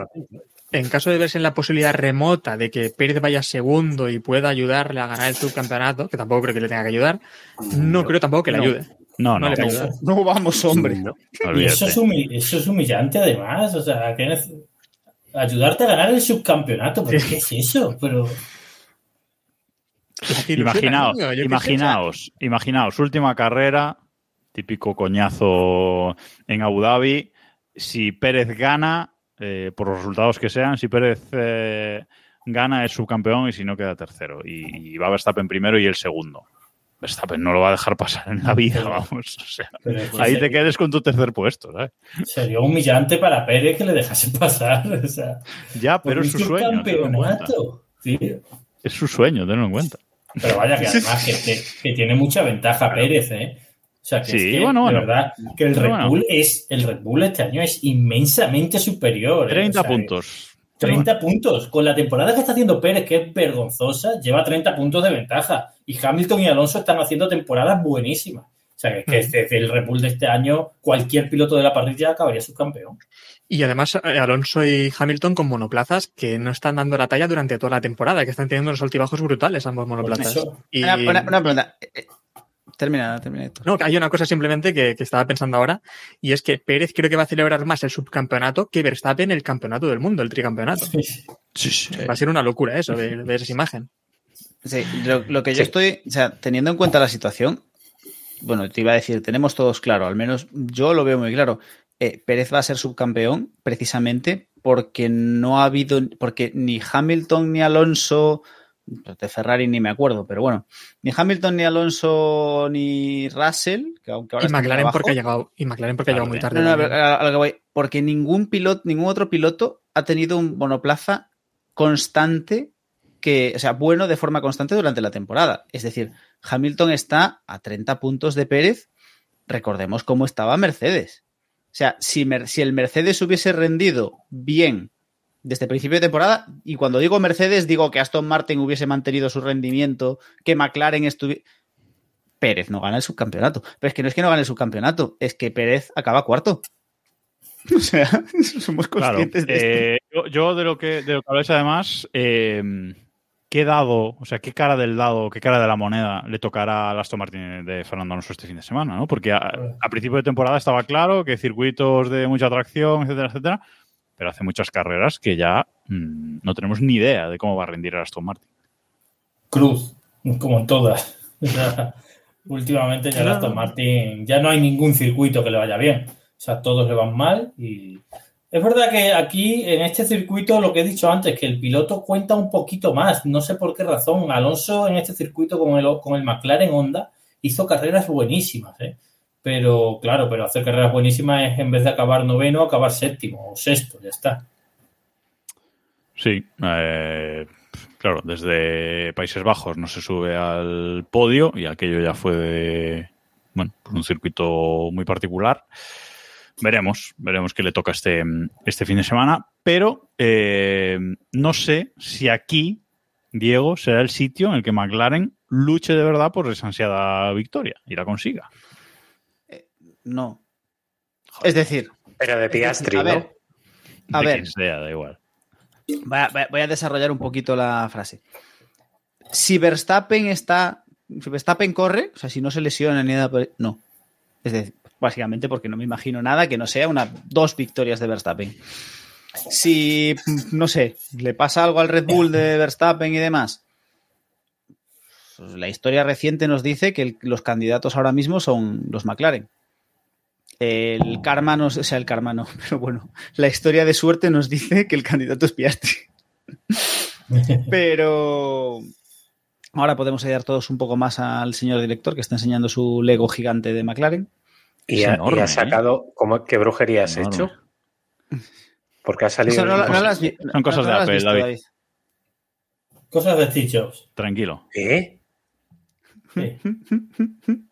en caso de verse en la posibilidad remota de que Pérez vaya segundo y pueda ayudarle a ganar el subcampeonato, que tampoco creo que le tenga que ayudar, no, creo tampoco que le No. ayude. No, no, No le vamos, hombre. No. Y eso es, eso es humillante además. O sea, que ayudarte a ganar el subcampeonato. ¿Pero qué es eso? Pero Imaginaos, niño, imaginaos, imaginaos, última carrera, típico coñazo en Abu Dhabi. Si Pérez gana, eh, por los resultados que sean, si Pérez eh, gana es subcampeón y si no queda tercero. Y, y va Verstappen primero y el segundo. Verstappen no lo va a dejar pasar en la vida, vamos. O sea, pero es que ahí te quedes con tu tercer puesto, ¿sabes? Sería humillante para Pérez que le dejase pasar. O sea, Ya, pero es su sueño. subcampeonato, tío. Es su sueño, tenlo en cuenta. Pero vaya que además que, que- que tiene mucha ventaja Pérez, ¿eh? O sea, que, Sí, es que, bueno, verdad que el Red bueno. Bull es el Red Bull este año es inmensamente superior. ¿eh? 30 O sea, puntos. 30 puntos. Con la temporada que está haciendo Pérez, que es vergonzosa, lleva 30 puntos de ventaja. Y Hamilton y Alonso están haciendo temporadas buenísimas. O sea, que, este- el Red Bull de este año, cualquier piloto de la parrilla acabaría subcampeón. Y además eh, Alonso y Hamilton con monoplazas que no están dando la talla durante toda la temporada, que están teniendo unos altibajos brutales ambos monoplazas. Y- Una, una- una pregunta. Eh, eh, Termina, termina esto. No, hay una cosa simplemente que, que estaba pensando ahora, y es que Pérez creo que va a celebrar más el subcampeonato que Verstappen el campeonato del mundo, el tricampeonato. Sí, sí. Va a ser una locura eso, ver, ver esa imagen. Sí, lo, lo que yo estoy, o sea, teniendo en cuenta la situación, bueno, te iba a decir, tenemos todos claro, al menos yo lo veo muy claro. Eh, Pérez va a ser subcampeón precisamente porque no ha habido, porque ni Hamilton ni Alonso, de Ferrari ni me acuerdo, pero bueno, ni Hamilton ni Alonso ni Russell, que aunque ahora Y McLaren abajo, porque ha llegado, y McLaren porque ha llegado muy tarde. no, no, también. a- a lo que voy, porque ningún piloto, ningún otro piloto ha tenido un monoplaza constante que, o sea, bueno de forma constante durante la temporada. Es decir, Hamilton está a 30 puntos de Pérez. Recordemos cómo estaba Mercedes. O sea, si, Mer- si el Mercedes hubiese rendido bien desde principio de temporada, y cuando digo Mercedes, digo que Aston Martin hubiese mantenido su rendimiento, que McLaren estuviese. Pérez no gana el subcampeonato. Pero es que no es que no gane el subcampeonato, es que Pérez acaba cuarto. O sea, somos Claro. conscientes de esto. eh, yo, yo de lo que de lo que habláis además, eh, ¿qué dado, o sea, qué cara del dado, qué cara de la moneda le tocará al Aston Martin de Fernando Alonso este fin de semana, ¿no? Porque a, a principio de temporada estaba claro que circuitos de mucha atracción, etcétera, etcétera, pero hace muchas carreras que ya mm, no tenemos ni idea de cómo va a rendir el Aston Martin. Cruz, como en todas. Últimamente ya el Aston Martin ya no hay ningún circuito que le vaya bien. O sea, todos le van mal y es verdad que aquí en este circuito lo que he dicho antes, que el piloto cuenta un poquito más. No sé por qué razón. Alonso en este circuito con el, con el McLaren Honda hizo carreras buenísimas, ¿eh? Pero claro, pero hacer carreras buenísimas es en vez de acabar noveno, acabar séptimo o sexto, ya está. Sí, eh, claro, desde Países Bajos no se sube al podio y aquello ya fue de, bueno, un circuito muy particular. Veremos, veremos qué le toca este, este fin de semana, pero eh, no sé si aquí, Diego, será el sitio en el que McLaren luche de verdad por esa ansiada victoria y la consiga. No. Es decir, Pero de Piastri, a ver, a De ver, quien sea, da igual. voy a, voy a desarrollar un poquito la frase. Si Verstappen está, si Verstappen corre, o sea, si no se lesiona ni nada, no. Es decir, básicamente porque no me imagino nada que no sea una dos victorias de Verstappen. Si, no sé, le pasa algo al Red Bull de Verstappen y demás, pues la historia reciente nos dice que el- los candidatos ahora mismo son los McLaren. El karma no, o sea, el karma no, pero bueno, la historia de suerte nos dice que el candidato es Piastri. Pero ahora podemos ayudar todos un poco más al señor director que está enseñando su Lego gigante de McLaren. Y, ha, y enorme, ha ¿eh? sacado, ¿cómo, ¿qué brujería has Enorme. hecho? Porque ha salido. Eso no, la- no las vi- Son cosas no de has Apple, visto, David. Cosas de Steve Jobs. Tranquilo, ¿Eh? Sí.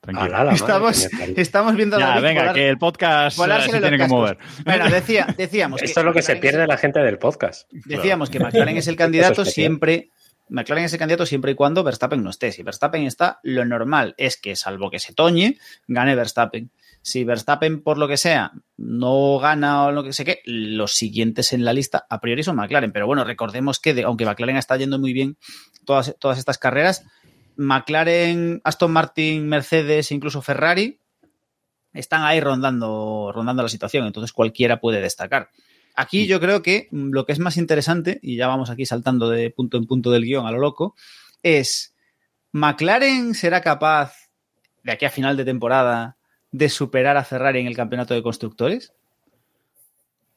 tranquilo. Alá, Estamos, que estamos viendo Ya, David venga, volar- que el podcast eh, se tiene que mover. Bueno, decía, decíamos Esto es lo que se pierde la gente del podcast. Decíamos que McLaren es el candidato siempre. McLaren es el candidato siempre y cuando Verstappen no esté. Si Verstappen está, lo normal es que, salvo que se toñe, gane Verstappen. Si Verstappen, por lo que sea, no gana o lo que sé qué, los siguientes en la lista a priori son McLaren. Pero bueno, recordemos que, de- aunque McLaren está yendo muy bien todas, todas estas carreras, McLaren, Aston Martin, Mercedes, incluso Ferrari, están ahí rondando, rondando la situación. Entonces cualquiera puede destacar. Aquí yo creo que mm, lo que es más interesante, y ya vamos aquí saltando de punto en punto del guion a lo loco, es ¿McLaren será capaz de aquí a final de temporada de superar a Ferrari en el campeonato de constructores?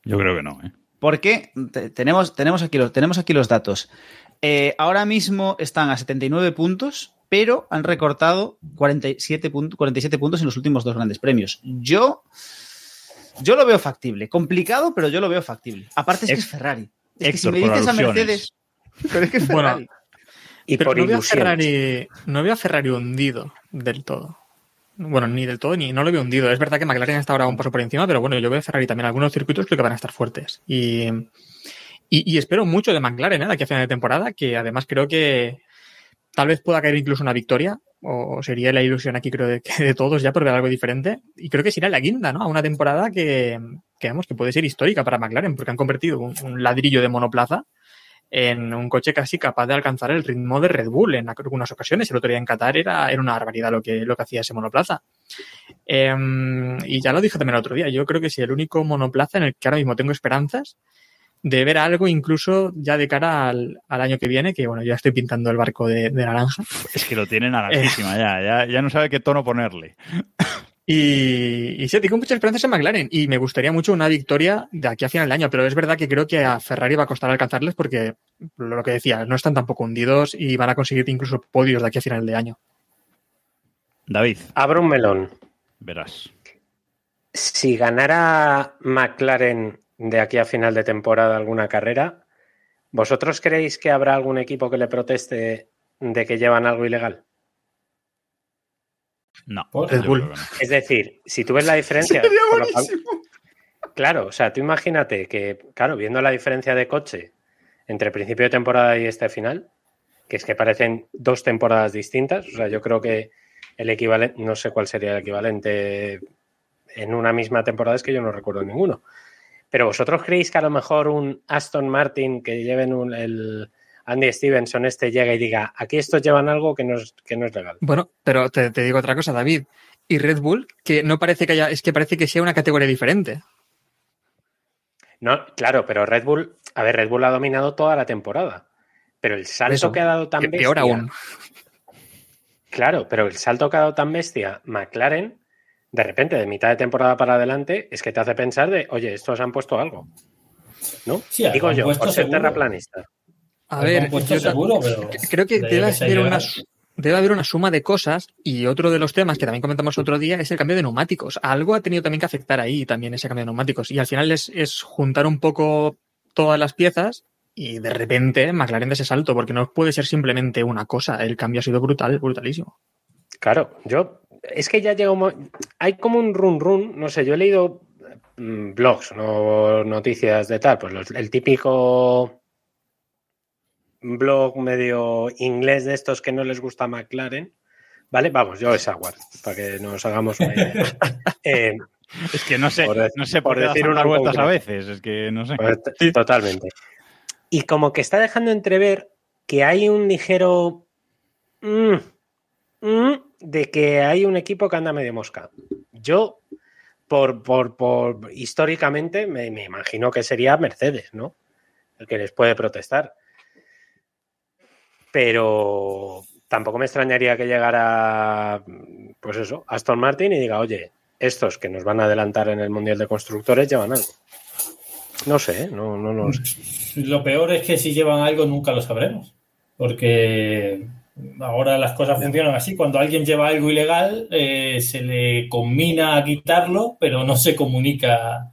Yo creo que no, ¿eh? Porque te- tenemos, tenemos, aquí, los, tenemos aquí los datos. Eh, ahora mismo están a 79 puntos, pero han recortado 47, punt- 47 puntos en los últimos dos grandes premios. Yo, yo lo veo factible. Complicado, pero yo lo veo factible. Aparte es que es Ferrari. Es que si me dices a. Mercedes... Pero es que es Bueno, Ferrari. Y Pero por no veo. Ferrari, no veo a Ferrari hundido del todo. Bueno, ni del todo, ni no lo veo hundido. Es verdad que McLaren está ahora un paso por encima, pero bueno, yo veo a Ferrari también. Algunos circuitos creo que van a estar fuertes. Y, y, y espero mucho de McLaren ¿eh? de aquí a final de temporada, que además creo que tal vez pueda caer incluso una victoria, o sería la ilusión aquí creo de, de todos ya por ver algo diferente. Y creo que será la guinda, ¿no? A una temporada que, que, que puede ser histórica para McLaren, porque han convertido un, ladrillo de monoplaza en un coche casi capaz de alcanzar el ritmo de Red Bull en algunas ocasiones. El otro día en Qatar era, era una barbaridad lo que, lo que hacía ese monoplaza. Eh, y ya lo dije también el otro día, yo creo que si el único monoplaza en el que ahora mismo tengo esperanzas de ver algo incluso ya de cara al, al año que viene, que bueno, ya estoy pintando el barco de, de naranja. Es que lo tiene naranjísima ya, ya, ya no sabe qué tono ponerle. Y, y sí, tengo muchas esperanzas en McLaren y me gustaría mucho una victoria de aquí a final del año, pero es verdad que creo que a Ferrari va a costar alcanzarles porque, lo que decía, no están tampoco hundidos y van a conseguir incluso podios de aquí a final de año. David, Abro un melón. verás. Si ganara McLaren de aquí a final de temporada alguna carrera, ¿vosotros creéis que habrá algún equipo que le proteste de que llevan algo ilegal? No, Red Bull. Es decir, si tú ves la diferencia. Sería buenísimo. Claro, o sea, tú imagínate que, claro, viendo la diferencia de coche entre principio de temporada y este final, que es que parecen dos temporadas distintas, o sea, yo creo que el equivalente, no sé cuál sería el equivalente en una misma temporada, es que yo no recuerdo ninguno. Pero vosotros creéis que a lo mejor un Aston Martin que lleven un, el Andy Stevenson este llega y diga, aquí estos llevan algo que no es, que no es legal. Bueno, pero te, te digo otra cosa, David. Y Red Bull, que no parece que haya, es que parece que sea una categoría diferente. No, claro, pero Red Bull, a ver, Red Bull ha dominado toda la temporada. Pero el salto Eso, que ha dado tan bestia. peor aún. Claro, pero el salto que ha dado tan bestia McLaren, de repente, de mitad de temporada para adelante, es que te hace pensar de, oye, estos han puesto algo. ¿No? Sí, Digo yo, puesto por ser seguro. terraplanista. A ver, yo seguro, pero creo que de debe que haber, una, debe haber una suma de cosas y otro de los temas que también comentamos otro día es el cambio de neumáticos. Algo ha tenido también que afectar ahí también ese cambio de neumáticos y al final es, es juntar un poco todas las piezas y de repente McLaren de ese salto porque no puede ser simplemente una cosa. El cambio ha sido brutal, brutalísimo. Claro, yo. Es que ya llega un Hay como un run run, no sé, yo he leído mm, blogs, no noticias de tal, pues los- el típico blog medio inglés de estos que no les gusta McLaren, ¿vale? Vamos, yo es Aguard, para que nos hagamos una idea. Eh, Es que no sé, Por no sé por, decir tantas una en vueltas a veces. Es que no sé. Pues, Totalmente. Y como que está dejando entrever que hay un ligero mm, mm, de que hay un equipo que anda medio mosca. Yo, por, por, por históricamente, me, me imagino que sería Mercedes, ¿no? El que les puede protestar. Pero tampoco me extrañaría que llegara, pues eso, Aston Martin y diga, oye, estos que nos van a adelantar en el Mundial de Constructores llevan algo. No sé, ¿eh? no, no, no sé. Lo peor es que si llevan algo nunca lo sabremos. Porque ahora las cosas funcionan así. Cuando alguien lleva algo ilegal, eh, se le combina a quitarlo, pero no se comunica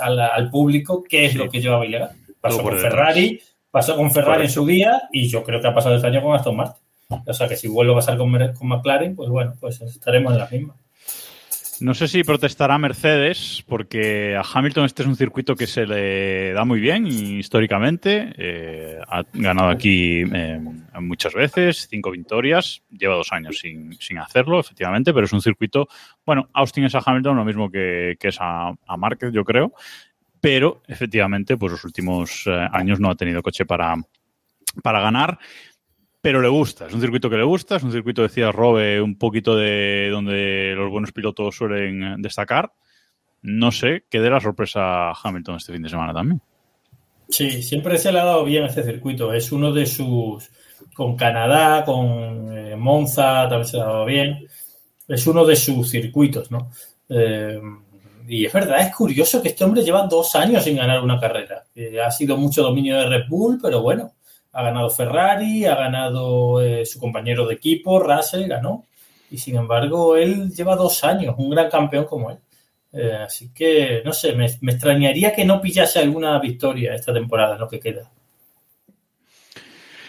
al, al público qué es lo que llevaba ilegal. Pasó con. Ferrari, pasó con Ferrari en su día y yo creo que ha pasado este año con Aston Martin. O sea que si vuelve a pasar con, con McLaren, pues bueno, pues estaremos en la misma. No sé si protestará Mercedes, porque a Hamilton este es un circuito que se le da muy bien históricamente. eh, ha ganado aquí eh, muchas veces, cinco victorias. Lleva dos años sin, sin hacerlo, efectivamente, pero es un circuito. Bueno, Austin es a Hamilton lo mismo que, que es a, a Márquez, yo creo. Pero efectivamente, pues los últimos eh, años no ha tenido coche para, para ganar pero le gusta, es un circuito que le gusta, es un circuito, decía Robe, un poquito de donde los buenos pilotos suelen destacar. No sé, qué de la sorpresa a Hamilton este fin de semana también. Sí, siempre se le ha dado bien este circuito. Es uno de sus. Con Canadá, con eh, Monza también se le ha dado bien. Es uno de sus circuitos, ¿no? Eh, y es verdad, es curioso que este hombre lleva dos años sin ganar una carrera. Eh, ha sido mucho dominio de Red Bull, pero bueno, ha ganado Ferrari, ha ganado eh, su compañero de equipo, Russell, ganó. Y sin embargo, él lleva dos años, un gran campeón como él. Eh, así que, no sé, me, me extrañaría que no pillase alguna victoria esta temporada lo que queda.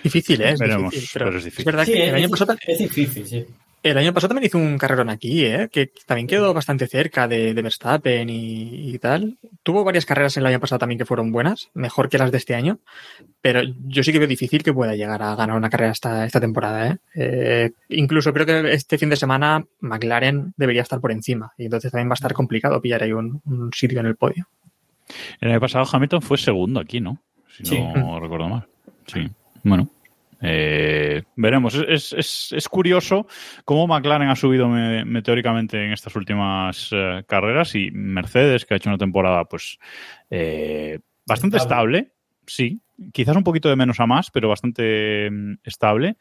Difícil, ¿eh? Es Veremos, difícil, pero pero es difícil. verdad Sí, que el es, año, pasado, es difícil, sí. El año pasado también hizo un carrerón aquí, ¿eh? Que también quedó bastante cerca de, de Verstappen y, y tal. Tuvo varias carreras el año pasado también que fueron buenas, mejor que las de este año. Pero yo sí que veo difícil que pueda llegar a ganar una carrera esta, esta temporada, ¿eh? Eh, Incluso creo que este fin de semana McLaren debería estar por encima. Y entonces también va a estar complicado pillar ahí un, un sitio en el podio. El año pasado Hamilton fue segundo aquí, ¿no? Si Sí. no recuerdo mal. Sí. Bueno. Eh, veremos. Es, es- es- curioso cómo McLaren ha subido me- meteóricamente en estas últimas eh, carreras y Mercedes, que ha hecho una temporada pues eh, Bastante estable, sí. Quizás un poquito de menos a más, pero bastante mm, estable.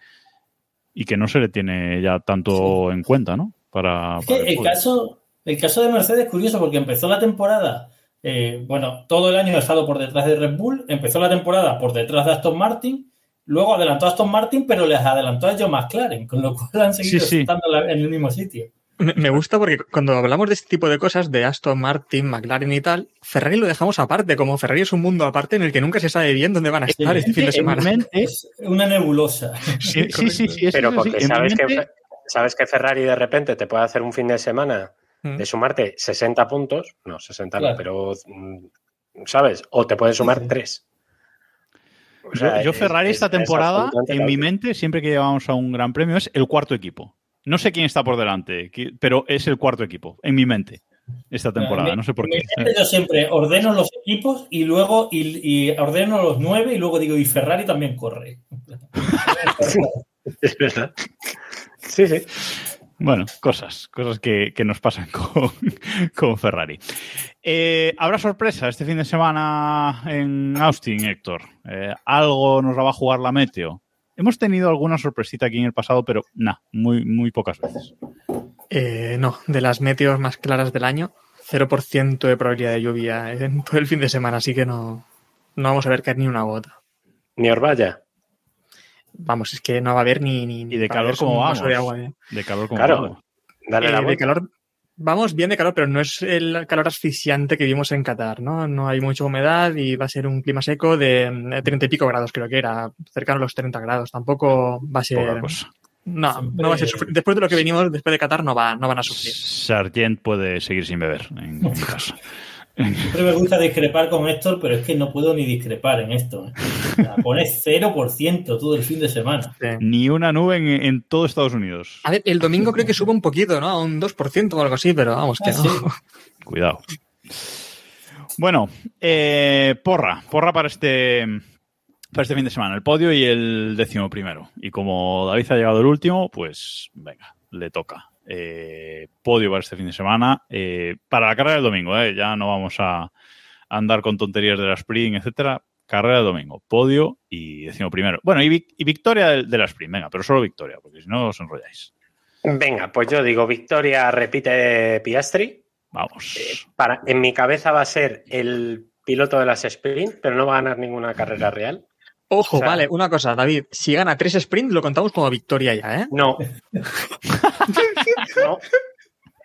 Y que no se le tiene ya tanto en cuenta, ¿no? Para, Es que para el caso, el caso de Mercedes es curioso porque empezó la temporada, eh, bueno, todo el año ha estado por detrás de Red Bull, empezó la temporada por detrás de Aston Martin, luego adelantó a Aston Martin, pero les adelantó a ellos McLaren, con lo cual han seguido Sí, sí. estando en el mismo sitio. Me gusta porque cuando hablamos de este tipo de cosas, de Aston Martin, McLaren y tal, Ferrari lo dejamos aparte, como Ferrari es un mundo aparte en el que nunca se sabe bien dónde van a estar este fin de semana. Es una nebulosa. Sí, sí, sí, Pero así. porque sabes que, sabes que Ferrari de repente te puede hacer un fin de semana Mm. de sumarte 60 puntos, no, 60 no, pero, mm, ¿sabes? O te puede sumar 3. O sea, yo, Ferrari es- esta es temporada, en mi mente, siempre que llevamos a un gran premio, es el cuarto equipo. No sé quién está por delante, pero es el cuarto equipo, en mi mente, esta temporada. No sé por qué. Yo siempre ordeno los equipos y luego y, y ordeno los nueve y luego digo, y Ferrari también corre. Es verdad. Sí, sí. Bueno, cosas, cosas que, que nos pasan con, con Ferrari. Eh, ¿Habrá sorpresa este fin de semana en Austin, Héctor? Eh, ¿Algo nos la va a jugar la Meteo? Hemos tenido alguna sorpresita aquí en el pasado, pero nada, muy, muy pocas veces. Eh, no, de las meteos más claras del año, 0% de probabilidad de lluvia en todo el fin de semana, así que no, no vamos a ver caer ni una gota. Ni Orbaya. Vamos, es que no va a haber ni, ni ¿Y de calor un vamos? de agua, eh. De calor como Claro. vamos. Dale Eh, la de calor, vamos bien de calor, pero no es el calor asfixiante que vimos en Qatar, ¿no? No hay mucha humedad y va a ser un clima seco de mm, 30 y pico grados, creo que era, cercano a los 30 grados. Tampoco va a ser. No, no va a ser sufrir. Después de lo que venimos después de Qatar, no, va, no van a sufrir. Sargent puede seguir sin beber en, en casa. Siempre me gusta discrepar con Héctor, pero es que no puedo ni discrepar en esto. ¿eh? O sea, Pones 0% todo el fin de semana. Sí. Ni una nube en, en todo Estados Unidos. A ver, el domingo creo que sube un poquito, ¿no? A un 2% o algo así, pero vamos, que Ah, no. sí. Cuidado. Bueno, eh, porra, porra para este, para este fin de semana, el podio y el décimo primero. Y como David ha llegado el último, pues venga, le toca. Eh, podio para este fin de semana. eh, para la carrera del domingo, eh, ya no vamos a andar con tonterías de la sprint, etcétera. Carrera del domingo, podio y décimo primero. Bueno, y, vic- y victoria de, de la sprint, venga, pero solo victoria, porque si no os enrolláis. Venga, pues yo digo, Victoria repite Piastri. Vamos. Para, en mi cabeza va a ser el piloto de las sprint, pero no va a ganar ninguna carrera real. Ojo, O sea- vale, una cosa, David. Si gana tres sprints, lo contamos como victoria ya, ¿eh? No. no.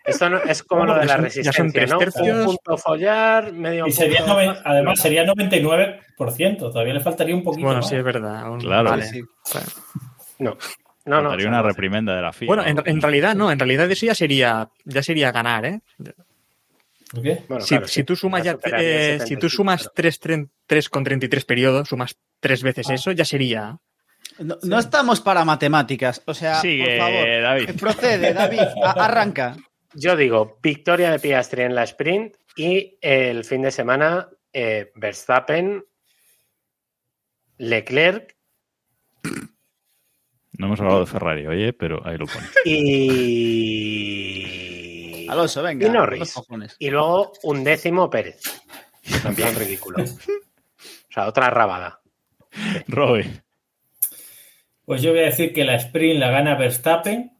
Esto no, es como lo de la resistencia, ¿no? Un punto follar, medio Y sería punto- noven- además sería 99%, todavía le faltaría un poquito Bueno, más. sí, es verdad. Un- Claro. vale. Sí. No, no, no. Sea, una no. reprimenda de la FIA. Bueno, en, ¿no? en realidad no, en realidad eso ya sería, ya sería ganar, ¿eh? Bueno, si, claro, si sí. tú sumas Ya eh, si tú 75, sumas claro. 3, 3, con 33 periodos, sumas tres veces eso, ya sería. No, no estamos para matemáticas. O sea, Sigue, por favor. David. Eh, Procede, David. a- arranca. Yo digo, victoria de Piastri en la sprint y el fin de semana eh, Verstappen, Leclerc No hemos hablado de Ferrari, oye, pero ahí lo pone. y... Alonso, venga. Y Norris. Y luego un décimo Pérez. También ridículo. O sea, otra rabada. Robe. Pues yo voy a decir que la sprint la gana Verstappen,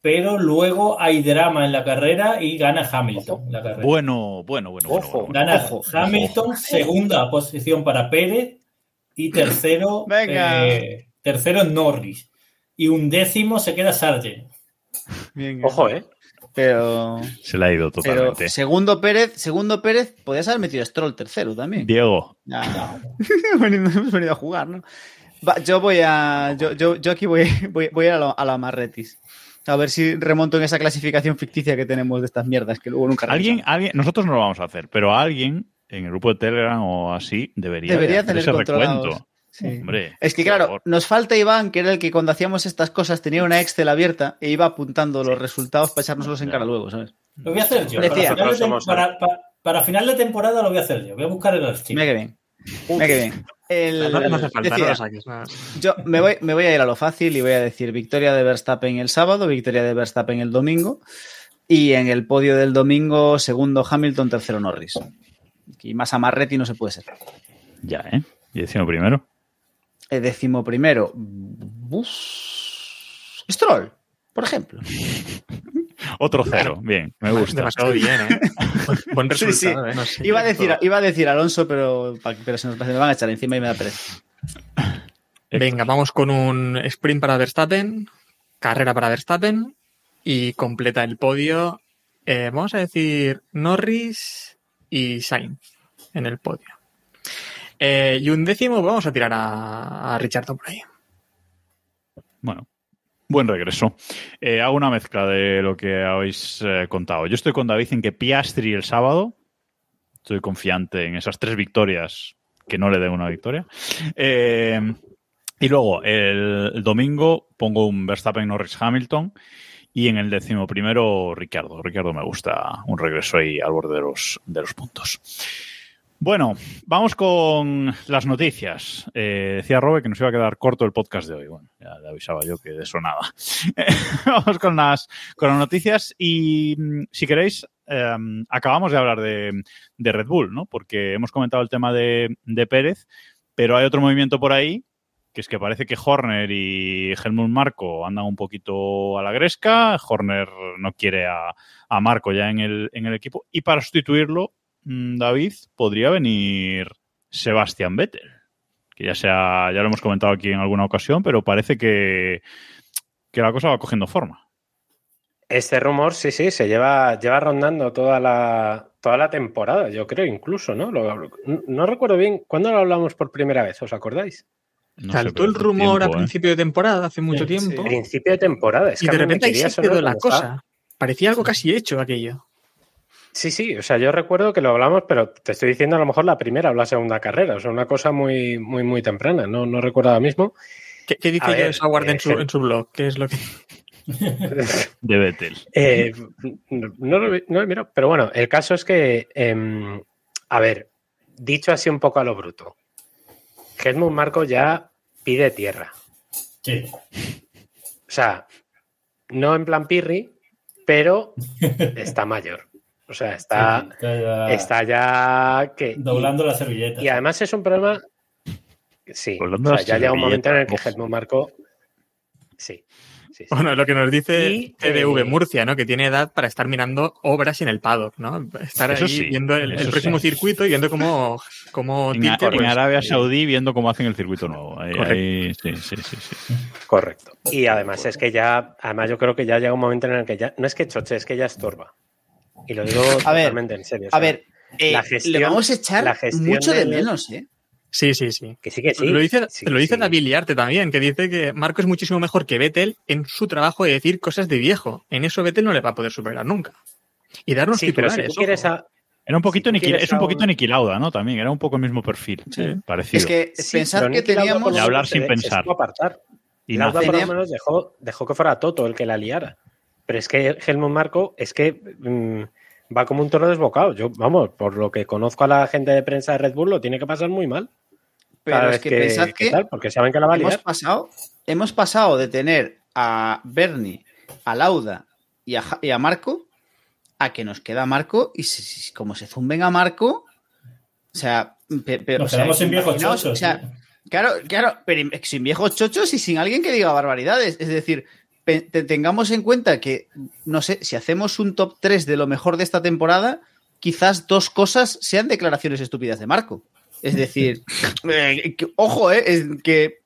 pero luego hay drama en la carrera y gana Hamilton la carrera. Bueno, bueno, bueno. Ojo. bueno. Gana Ojo, Hamilton, segunda posición para Pérez y tercero, Venga. eh, tercero Norris. Y un décimo se queda Sargent. Bien, Ojo, ¿eh? Pero, Se le ha ido pero totalmente. segundo Pérez, segundo Pérez, podías haber metido a Stroll tercero también. Diego, hemos venido- hemos venido a jugar, ¿no? Va, yo voy a. Yo, yo, yo aquí voy, voy, voy a, la, a la Marretis. A ver si remonto en esa clasificación ficticia que tenemos de estas mierdas que luego nunca alguien, alguien, nosotros no lo vamos a hacer, pero alguien en el grupo de Telegram o así debería, Debería de hacer tener ese recuento. Sí. Hombre, Es que claro, favor. nos falta Iván, que era el que cuando hacíamos estas cosas tenía una Excel abierta e iba apuntando los resultados para echárnoslos en cara luego, ¿sabes? Lo voy a hacer yo. Decía. Para final, de, tem- Nosotros somos- para- pa- para final de temporada lo voy a hacer yo. Voy a buscar el archivo. Mira que bien. Mira que bien. El- No, no hace falta, decía, lo saques. no. Yo me voy, me voy a ir a lo fácil y voy a decir victoria de Verstappen el sábado, victoria de Verstappen el domingo y en el podio del domingo segundo Hamilton, tercero Norris. Y más amarretti no se puede ser. Ya, ¿eh? Y decimos primero. El décimo primero. Bus... Stroll, por ejemplo. Otro cero. Bien, me gusta. Demasiado bien, ¿eh? Buen Sí, sí. resultado, ¿eh? No sé. Iba a decir, iba a decir Alonso, pero, pero se nos me van a echar encima y me da pereza. Venga, vamos con un sprint para Verstappen, carrera para Verstappen y completa el podio. eh, vamos a decir Norris y Sainz en el podio. Eh, y un décimo vamos a tirar a, a Richardson por ahí. Bueno, buen regreso. Eh, hago una mezcla de lo que habéis eh, contado. Yo estoy con David en que Piastri el sábado. Estoy confiante en esas tres victorias que no le den una victoria. Eh, y luego, el, domingo pongo un Verstappen Norris Hamilton. Y en el décimo primero, Ricardo. Ricardo me gusta un regreso ahí al borde de los, de los puntos. Bueno, vamos con las noticias. Eh, decía Robe que nos iba a quedar corto el podcast de hoy. Bueno, ya le avisaba yo que de eso nada. vamos con las, con las noticias y mm, si queréis, eh, acabamos de hablar de, de Red Bull, ¿no? Porque hemos comentado el tema de, de Pérez, pero hay otro movimiento por ahí que es que parece que Horner y Helmut Marco andan un poquito a la gresca. Horner no quiere a, a Marco ya en el, en el equipo. Y para sustituirlo, David, podría venir Sebastián Vettel. Que ya sea, ya lo hemos comentado aquí en alguna ocasión, pero parece que, que la cosa va cogiendo forma. Este rumor, sí, sí, se lleva, lleva rondando toda la, toda la temporada, yo creo, incluso, ¿no? Lo- no recuerdo bien, ¿cuándo lo hablamos por primera vez? ¿Os acordáis? No Saltó el rumor tiempo, a ¿eh? principio de temporada, hace mucho Sí, tiempo. Principio de temporada. Es Y que de repente quedó la cosa. Parecía algo casi hecho aquello. Sí, sí, o sea, yo recuerdo que lo hablamos, pero te estoy diciendo a lo mejor la primera o la segunda carrera, o sea, una cosa muy, muy, muy temprana, no, no recuerdo ahora mismo. ¿Qué, qué dice ver, James Howard en, eh, su, en su blog? ¿Qué es lo que.? De Vettel. Eh, no, no lo, no lo miro, pero bueno, el caso es que, em, a ver, dicho así un poco a lo bruto, Helmut Marco ya pide tierra. Sí. O sea, no en plan pirri, pero está mayor. O sea, está, Sí, está ya está ya que... doblando la servilleta. Y además es un problema. Sí, Doblando o sea, ya llega un momento en el que Helmut Marco. Sí. sí, sí. Bueno, lo que nos dice Y, TDV eh, Murcia, ¿no? Que tiene edad para estar mirando obras en el paddock, ¿no? Estar Eso ahí sí, viendo el, próximo sí. circuito y viendo cómo, cómo En, pues, Arabia eh, Saudí viendo cómo hacen el circuito nuevo. Ahí- Correcto. ahí- sí, sí, sí, sí, sí. Correcto. Y además es que ya. Además, yo creo que ya llega un momento en el que ya. No es que choche, es que ya estorba. Y lo digo A ver, totalmente en serio. o A sea, ver, eh, la gestión- le vamos a echar la mucho de menos, ¿eh? Sí, sí, sí. Que sí, que sí. lo dice, Sí, lo dice sí. David Liarte también, que dice que Marco es muchísimo mejor que Vettel en su trabajo de decir cosas de viejo. En eso Vettel no le va a poder superar nunca. Y darnos Sí, pero si titulares. tú quieres ojo. a- Era un poquito Si Niki- es un poquito un- Niki Lauda, ¿no? También era un poco el mismo perfil. Sí. Parecido. Es que pero que teníamos... Y hablar sin pensar. se apartar. y Lauda nada. por lo menos dejó, dejó que fuera Toto el que la liara. Pero es que Helmut Marco es que mm, va como un toro desbocado. Yo, vamos, por lo que conozco a la gente de prensa de Red Bull, lo tiene que pasar muy mal. cada Pero es vez que, pensad que, tal, porque saben que la va a hemos liar. pasado, hemos pasado de tener a Bernie, a Lauda y a, Ja- y a Marco a que nos queda Marco y si- si- como se zumben a Marco, o sea, pe- pe- Nos o sea, quedamos sin viejos chochos. o sea. Claro, claro, pero sin viejos chochos y sin alguien que diga barbaridades. Es decir, tengamos en cuenta que, no sé, si hacemos un top 3 de lo mejor de esta temporada, quizás dos cosas sean declaraciones estúpidas de Marco. Es decir, eh, que- ojo, eh, es que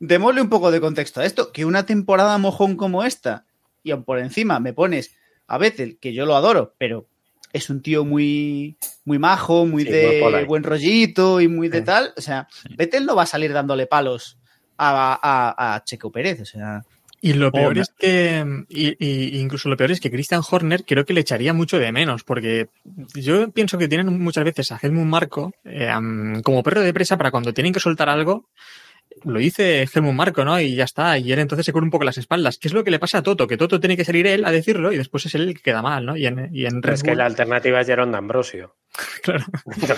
démosle un poco de contexto a esto, que una temporada mojón como esta, y por encima me pones a Vettel, que yo lo adoro, pero es un tío muy, muy majo, muy Sí, de muy buen rollito y muy de Sí. tal. O sea, Vettel no va a salir dándole palos a, a- a Checo Pérez. O sea, Y lo peor es que, y, y- incluso lo peor es que Christian Horner creo que le echaría mucho de menos, porque yo pienso que tienen muchas veces a Helmut Marco eh, como perro de presa para cuando tienen que soltar algo, lo dice Helmut Marco, ¿no? Y ya está, y él entonces se cubre un poco las espaldas, que es lo que le pasa a Toto, que Toto tiene que salir él a decirlo y después es él el que queda mal, ¿no? Y en, y en Red es que Bull, la alternativa es Jerón D'Ambrosio. claro.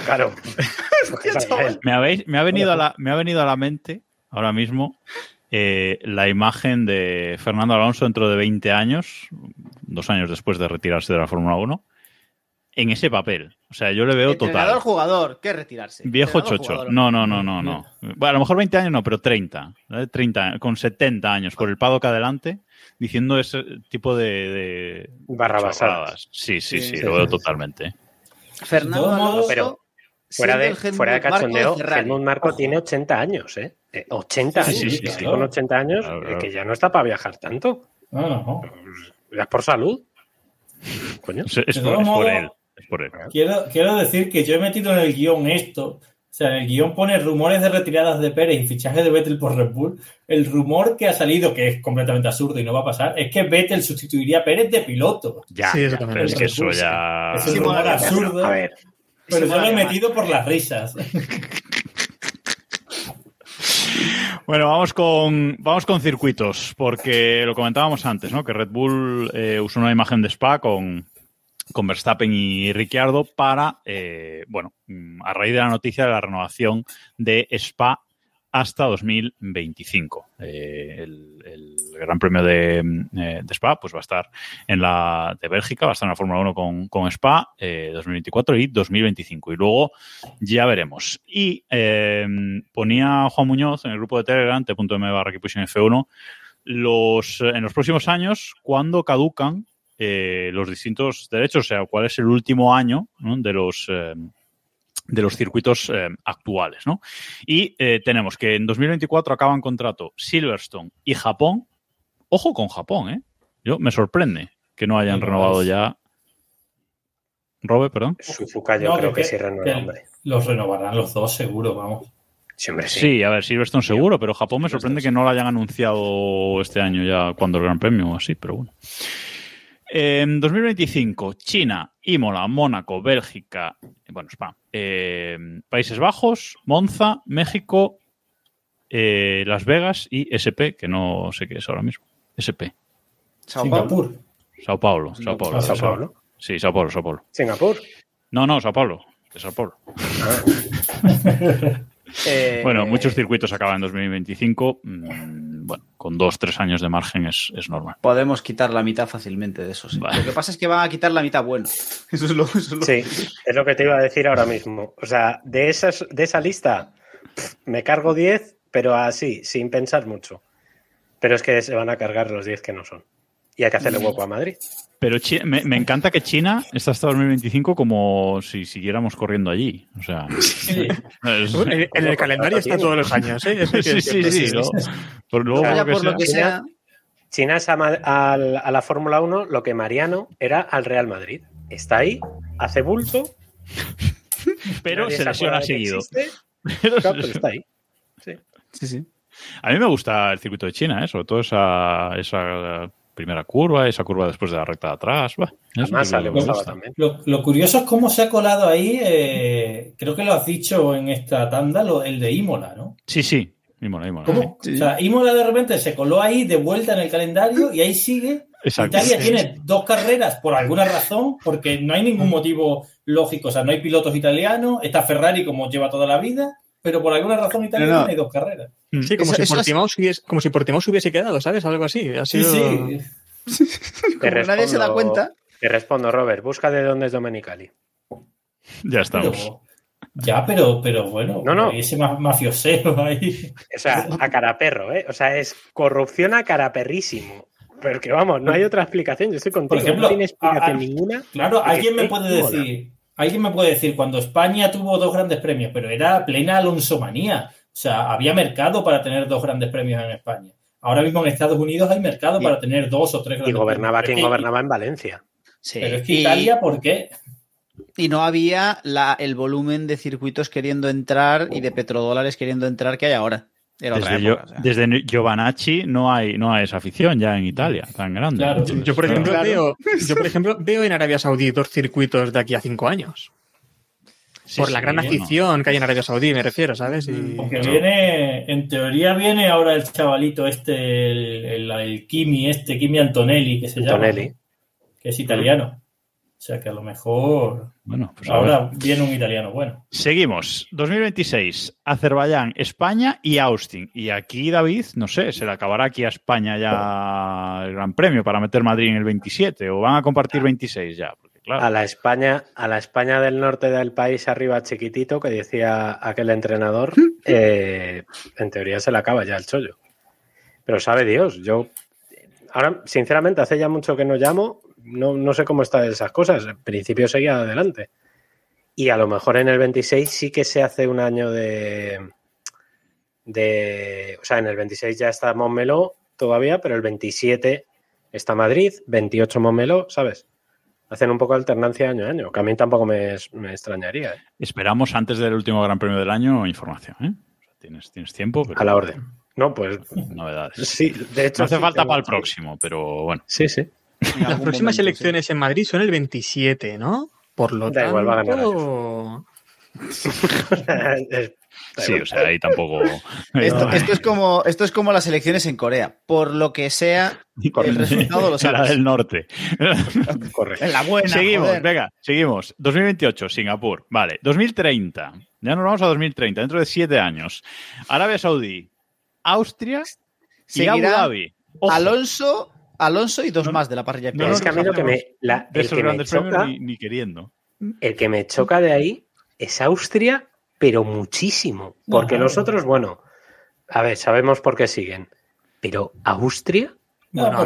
claro. Me, habéis, me, ha venido a la, me ha venido a la mente ahora mismo eh, la imagen de Fernando Alonso dentro de 20 años, dos años después de retirarse de la Fórmula 1, en ese papel. O sea, yo le veo Entrenador, total. jugador, ¿qué retirarse? Viejo Entrenador, chocho. jugador. No, no, no, no, no. Bueno, a lo mejor 20 años no, pero 30. ¿vale? 30, con 70 años por el paddock adelante, diciendo ese tipo de. de Barrabasadas. Sí, sí, sí, Sí, lo veo sí. totalmente. Fernando Alonso, pero Fuera de, fuera de cachondeo. Helmut Marco tiene 80 años, ¿eh? Eh, 80 Sí, años. sí, sí. Con 80 años, Claro, eh, claro. que ya no está para viajar tanto. No, no. Ya es por salud. Coño. Es, por, es él. Es por él. Quiero, quiero decir que yo he metido en el guion esto. O sea, en el guion pone rumores de retiradas de Pérez y fichaje de Vettel por Red Bull. El rumor que ha salido, que es completamente absurdo y no va a pasar, es que Vettel sustituiría a Pérez de piloto. Ya, Sí, eso pero es que eso ya. Es un Sí, rumor absurdo, A ver, pero yo lo he metido por las risas. Bueno, vamos con, vamos con circuitos, porque lo comentábamos antes, ¿no? Que Red Bull eh, usó una imagen de Spa con, con Verstappen y Ricciardo para, eh, bueno, mm, a raíz de la noticia de la renovación de Spa hasta 2025. Eh, el, Gran Premio de, eh, de Spa pues va a estar en la de Bélgica, va a estar en la Fórmula 1 con, con Spa eh, 2024 y 2025. Y luego ya veremos. Y eh, ponía Juan Muñoz en el grupo de Telegram, t.m barra Keeppushing F1, los, eh, en los próximos años, cuando caducan eh, los distintos derechos, o sea, cuál es el último año de los... de los circuitos eh, actuales, ¿no? Y eh, tenemos que en 2024 acaban contrato Silverstone y Japón. Ojo con Japón, ¿eh? Yo me sorprende que no hayan renovado ya. Robert, perdón. Suzuka yo No, creo que, que- sí renueva, que hombre. Los renovarán los dos, seguro, vamos. Sí, hombre, Sí. sí. a ver, Silverstone seguro, pero Japón me sorprende que no lo hayan anunciado este año ya cuando el Gran Premio o así, pero bueno. En 2025, China, Imola, Mónaco, Bélgica, bueno, Spa, eh, Países Bajos, Monza, México, eh, Las Vegas y SP, que no sé qué es ahora mismo. SP. Sao Paulo. Singapur. Sao Paulo, Sao Paulo. Ah, Sao Paulo. Sí, Sao Paulo, Sao Paulo. Singapur. No, no, Sao Paulo. De Sao Paulo. Eh, Bueno, muchos circuitos acaban en 2025. Mm, Bueno, con dos, tres años de margen es, es normal. Podemos quitar la mitad fácilmente de eso. sí. Vale. Lo que pasa es que van a quitar la mitad bueno. Eso es lo, eso es lo- Sí, es lo que te iba a decir ahora mismo. O sea, de, esas, de esa lista pff, me cargo 10, pero así, sin pensar mucho. Pero es que se van a cargar los 10 que no son. Y hay que hacerle hueco a Madrid. Pero Chi- me, me encanta que China está hasta 2025 como si siguiéramos corriendo allí. O sea, Sí. es- En, en el calendario está todos los años, ¿eh? Sí, sí, sí. ¿no? Por luego, lo que sea. China es a, Ma- al- a la Fórmula 1 lo que Mariano era al Real Madrid. Está ahí, hace bulto. pero se lesiona seguido. Pero claro, pero está ahí. Sí, sí. A mí me gusta el circuito de China, ¿eh? sobre todo esa, esa primera curva, esa curva después de la recta de atrás. bah, Además. Lo, lo curioso es cómo se ha colado ahí, eh, creo que lo has dicho en esta tanda, lo- el de Imola, ¿no? Sí, sí. Imola, Imola, ¿Cómo? Sí. O sea, Imola de repente se coló ahí de vuelta en el calendario y ahí sigue. Exacto. Italia tiene dos carreras por alguna razón, porque no hay ningún motivo lógico. O sea, no hay pilotos italianos, está Ferrari como lleva toda la vida, pero por alguna razón Italia No, no. tiene dos carreras. Sí, como, Eso- si eso es- Portimao se hubiese, como si Portimao se hubiese quedado, ¿sabes? Algo así. Ha Sí, sido... sí. Te Como nadie se da cuenta. Te respondo, Robert. Busca de dónde es Domenicali. Ya estamos. Pero- ya, pero, pero bueno, No, no. ese ma- mafiosero ahí. O sea, a cara perro, ¿eh? O sea, es corrupción a cara perrísimo. Pero que vamos, no hay otra explicación. Yo estoy contigo. Por ejemplo, no tiene explicación a- a- ninguna. Claro, alguien me puede decir, alguien me puede decir, cuando España tuvo dos grandes premios, pero era plena alonsomanía. O sea, había mercado para tener dos grandes premios en España. Ahora mismo en Estados Unidos hay mercado Y- para tener dos o tres Y grandes gobernaba premios. quien gobernaba en Valencia. Sí. Pero es que Y- Italia, ¿por qué? Y no había la, el volumen de circuitos queriendo entrar y de petrodólares queriendo entrar que hay ahora. Era otra Desde, época, Gio- o sea. desde Giovanacci no hay, no hay esa afición ya en Italia tan grande. Claro. Yo, yo, por ejemplo, Claro. veo, yo, por ejemplo, veo en Arabia Saudí dos circuitos de aquí a cinco años. Sí, por la gran afición que hay en Arabia Saudí, me refiero, ¿sabes? Y- Porque viene, en teoría viene ahora el chavalito este, el, el- el Kimi, este, Kimi Antonelli, que se llama. Que es italiano. O sea que a lo mejor Bueno, pues ahora viene un italiano bueno. Seguimos. 2026, Azerbaiyán, España y Austin. Y aquí, David, no sé, ¿se le acabará aquí a España ya el Gran Premio para meter Madrid en el 27? ¿O van a compartir 26 ya? Porque, claro. A la España, a la España del norte del país arriba chiquitito que decía aquel entrenador, eh, en teoría se le acaba ya el chollo. Pero sabe Dios, yo ahora, sinceramente, hace ya mucho que no llamo, no, no sé cómo están esas cosas. En principio seguía adelante. Y a lo mejor en el 26 sí que se hace un año de. de o sea, en el 26 ya está Montmeló todavía, pero el 27 está Madrid, 28 Montmeló, ¿sabes? Hacen un poco de alternancia año a año, que a mí tampoco me, me extrañaría. ¿eh? Esperamos antes del último Gran Premio del año información. ¿eh? O sea, tienes, tienes tiempo. Pero A la orden. No, pues Novedades. sí, de hecho. No hace sí, falta para el próximo, pero bueno. Sí, sí. Las próximas momento, elecciones en Madrid son el 27, ¿no? Por lo Da tanto... igual, va a ganar Es- Sí, o sea, ahí tampoco. Esto, es como, esto es como las elecciones en Corea. Por lo que sea, el resultado lo La sabes. del norte. correcto. En la buena. seguimos, joder. venga, seguimos. 2028, Singapur. Vale, 2030. Ya nos vamos a 2030, dentro de siete años. Arabia Saudí, Austria y Abu Dhabi. Ojo, Alonso, Alonso y dos No, más de la parrilla. no, no, es que a mí lo que me, la- el que me choca, ni, ni queriendo. el que me choca de ahí es Austria, pero muchísimo. Porque los otros, bueno, a ver, sabemos por qué siguen. Pero Austria, Bueno, a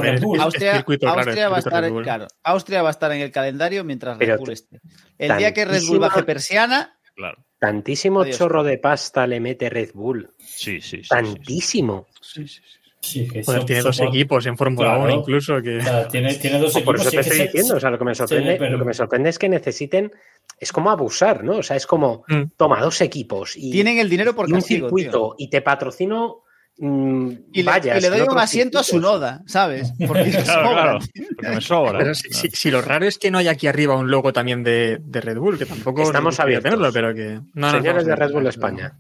Austria, claro, Austria va a estar, Bull. claro, Austria va a estar en el calendario mientras Red Bull esté. El día que Red Bull baje persiana, Claro. tantísimo Adiós. chorro de pasta le mete Red Bull. Sí, sí, sí. sí, Tantísimo. sí, sí, sí. Sí, que Joder, eso- tiene dos equipos en Fórmula Claro. 1 incluso que... Tiene, tiene dos Por equipos. eso sí te estoy diciendo, o sea, lo que me sorprende, pero- lo que me sorprende es que necesiten, es como abusar, ¿no? O sea, es como, Mm. toma dos equipos y, tienen el dinero por y un castigo, tío. circuito y te patrocino mm, Y le, vallas y le doy un asiento a su noda, ¿sabes? Porque Claro, sobra, claro. tío. Porque me sobra. Pero si, si- si lo raro es que no hay aquí arriba un logo también de, de Red Bull, que tampoco Estamos abiertos. tenerlo, pero que... No, no, Señores estamos de Red Bull. España.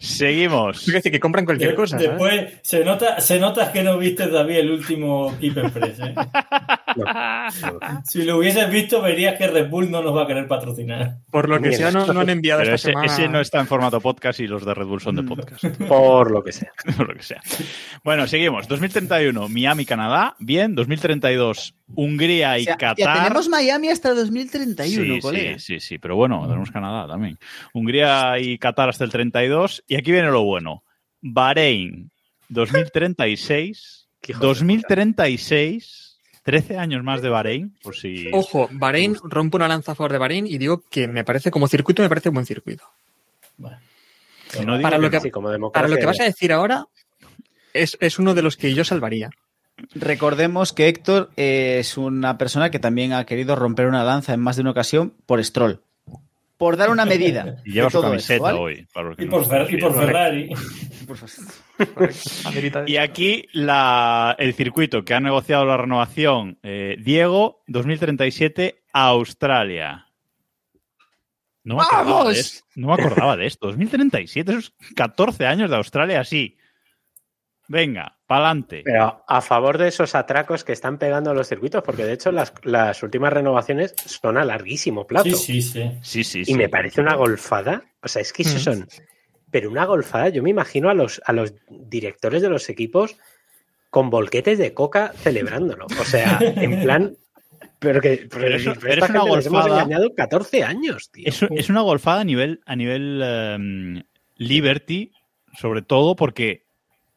Seguimos. Es decir, que compran cualquier De- cosa. ¿sabes? Después se nota, se nota que no viste todavía el último Keep Express. ¿eh? Si lo hubieses visto, verías que Red Bull no nos va a querer patrocinar. Por lo que sea, no, no han enviado Pero esta ese, semana... ese no está en formato podcast y los de Red Bull son de podcast. Por lo que sea. o lo que sea. Bueno, seguimos. 2031, Miami, Canadá. Bien. 2032, Hungría y O sea, ya Qatar. tenemos Miami hasta 2031, sí, colega. sí, sí, sí, pero bueno, tenemos Canadá también. Hungría y Qatar hasta el 32. Y aquí viene lo bueno. Bahrein, 2036. Qué hijo de 2036. 13 años más de Bahrein, por si... Ojo, Bahrein, rompo una lanza a favor de Bahrein y digo que me parece, como circuito, me parece un buen circuito. Bueno. si no para lo que- Sí, como Para lo que vas a decir ahora, es, es uno de los que yo salvaría. Recordemos que Héctor es una persona que también ha querido romper una lanza en más de una ocasión por Stroll. Por dar una medida. Y lleva su camiseta esto, ¿vale? hoy. para Y no por, Fer- y por. Ferrari. Y aquí la, el circuito que ha negociado la renovación, eh, Diego, 2037, Australia. No me, acordaba ¡Vamos! de esto, no me acordaba de esto. 2037, esos 14 años de Australia así. Venga, pa'lante. Pero a favor de esos atracos que están pegando los circuitos, porque de hecho las, las últimas renovaciones son a larguísimo plazo. Sí, sí, sí. Sí, sí, Y sí. me parece una golfada. O sea, es que esos Mm. son. Pero una golfada, yo me imagino a los, a los directores de los equipos con volquetes de coca celebrándolo. O sea, en plan. Pero que pero eso- esta pero es una gente nos hemos golfada. engañado 14 años, tío. Es, es una golfada a nivel, a nivel em, Liberty, sobre todo porque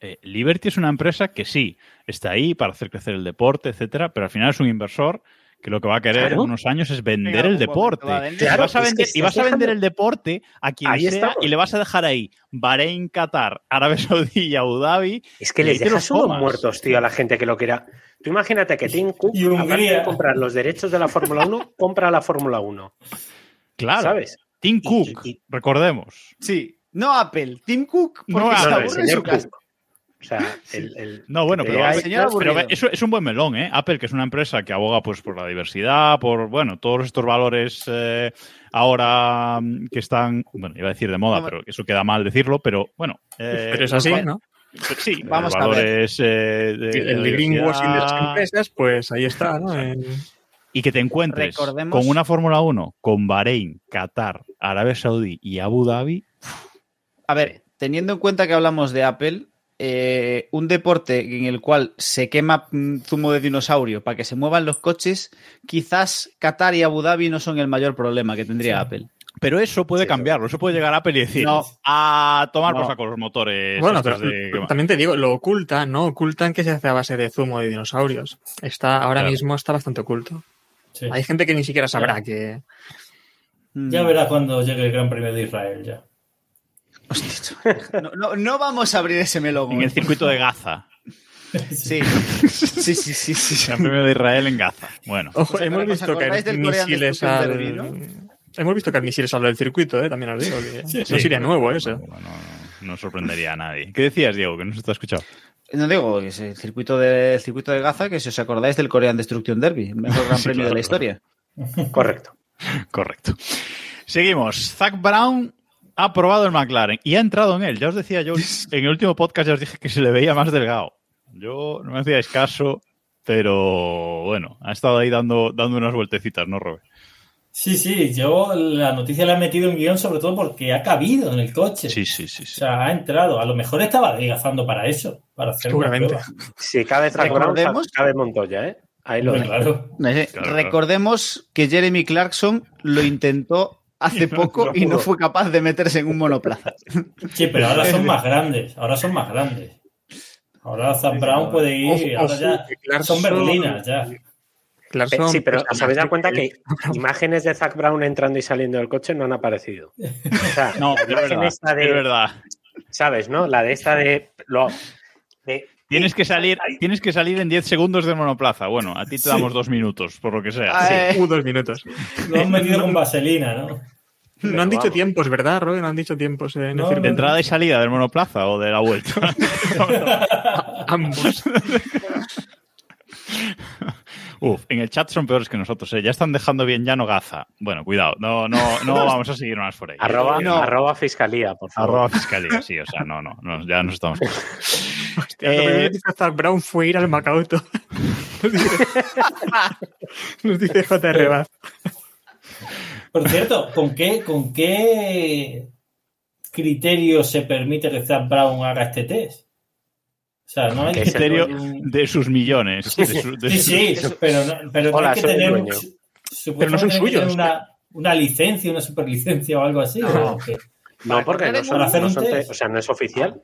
eh, Liberty es una empresa que sí, está ahí para hacer crecer el deporte, etcétera, pero al final es un inversor que lo que va a querer Claro. en unos años es vender En el deporte. y vas a vender, y estás vas a vender dejando- el deporte a quien Ahí sea estamos. y le vas a dejar ahí Bahrein, Qatar, Arabia Saudí y Abu Dhabi. Es que les dejas tomas. muertos, tío, a la gente que lo quiera. Tú imagínate que Tim Cook, Y aparte de comprar los derechos de la Fórmula 1, compra la Fórmula 1. Claro. ¿Sabes? Tim Cook, y- Sí. recordemos. No Apple, Tim Cook, porque No, se no, aburre su casa. O sea, el, el- No, bueno, pero, señor pero eso es un buen melón, ¿eh? Apple, que es una empresa que aboga pues por la diversidad, por, bueno, todos estos valores eh, ahora mm, que están, bueno, iba a decir de moda, pero eso queda mal decirlo, pero bueno. eh, Pero es así, ¿no? Sí, Vamos los a ver. valores eh, de, El greenwashing de las empresas, pues ahí está, ¿no? En- Y que te encuentres Recordemos- con una Fórmula 1, con Bahrein, Qatar, Arabia Saudí y Abu Dhabi. A ver, teniendo en cuenta que hablamos de Apple, eh, un deporte en el cual se quema mm, zumo de dinosaurio para que se muevan los coches, quizás Qatar y Abu Dhabi no son el mayor problema que tendría Apple. Pero eso puede Sí, cambiarlo. Eso puede llegar a Apple y decir, No. a tomar por No. saco los motores. Bueno, pero de quema". también te digo, lo ocultan, ¿no? Ocultan que se hace a base de zumo de dinosaurios. Está, ahora Claro. mismo está bastante oculto. Sí. Hay gente que ni siquiera sabrá que. Mm. Ya verás cuando llegue el Gran Premio de Israel ya. No, no- no vamos a abrir ese melón. En el circuito de Gaza. Sí. sí, sí, sí, sí. Gran premio de Israel en Gaza. Bueno. Ojo, ¿Os hemos visto que hay misiles al. No? Hemos visto que hay misiles al del circuito, ¿eh? También os digo. Que Sí, no sí. sería nuevo eso. No, no, no sorprendería a nadie. ¿Qué decías, Diego? Que no se te ha escuchado. No digo, que es el circuito de, el circuito de Gaza, que si os acordáis del Korean Destruction Derby, el mejor gran Sí, premio de la historia. Correcto. Correcto. Seguimos. Zach Brown ha probado el McLaren y ha entrado en él. Ya os decía yo, en el último podcast ya os dije que se le veía más delgado. Yo no me hacíais caso, pero bueno, ha estado ahí dando, dando unas vueltecitas, ¿no, Robert? Sí, sí, yo la noticia la he metido en guion sobre todo porque ha cabido en el coche. Sí, sí, sí. O sea, ha entrado. A lo mejor estaba adelgazando para eso, para hacer Seguramente. Si cabe Recordemos- cabe Montoya, ¿eh? Ahí lo Claro, Recordemos que Jeremy Clarkson lo intentó hace poco no y no fue capaz de meterse en un monoplaza. Sí, pero ahora son más grandes. Ahora son más grandes. Ahora Zach Brown puede ir. Ojo, Ahora ya son berlinas ya. Clarkson, Sí, pero os habéis dado cuenta que imágenes de Zach Brown entrando y saliendo del coche no han aparecido. O sea, No, la es imagen verdad. esta de- Es verdad. ¿Sabes, no? La de esta de. Lo, de- Tienes que salir, tienes que salir en 10 segundos del monoplaza. Bueno, a ti te damos dos minutos, por lo que sea. Eh, Uh, dos minutos. Lo han metido con vaselina, ¿no? No han dicho vamos. tiempos, ¿verdad, Robin? No han dicho tiempos en el No. ¿De entrada y salida del monoplaza o de la vuelta? Ambos. Uf, en el chat son peores que nosotros, ¿eh? Ya están dejando bien llano Gaza. Bueno, cuidado, no, no, no vamos a seguir más por ahí. arroba, No. arroba fiscalía, por favor. Arroba fiscalía, sí, o sea, no, no, no, ya nos estamos. Hostia, lo primero que hizo Zach Brown fue ir al Macauto. Nos dice, nos dice JR Baz. Por cierto, ¿con qué, ¿con qué criterio se permite que Zach Brown haga este test? O sea, no hay es criterio de sus millones. de su- de Sí, su- sí, pero no, pero no Hola, hay que tener un- Pero no son suyos. Una, una licencia, una superlicencia o algo así. No. ¿o qué? No, porque no, son- no son o sea, no es oficial.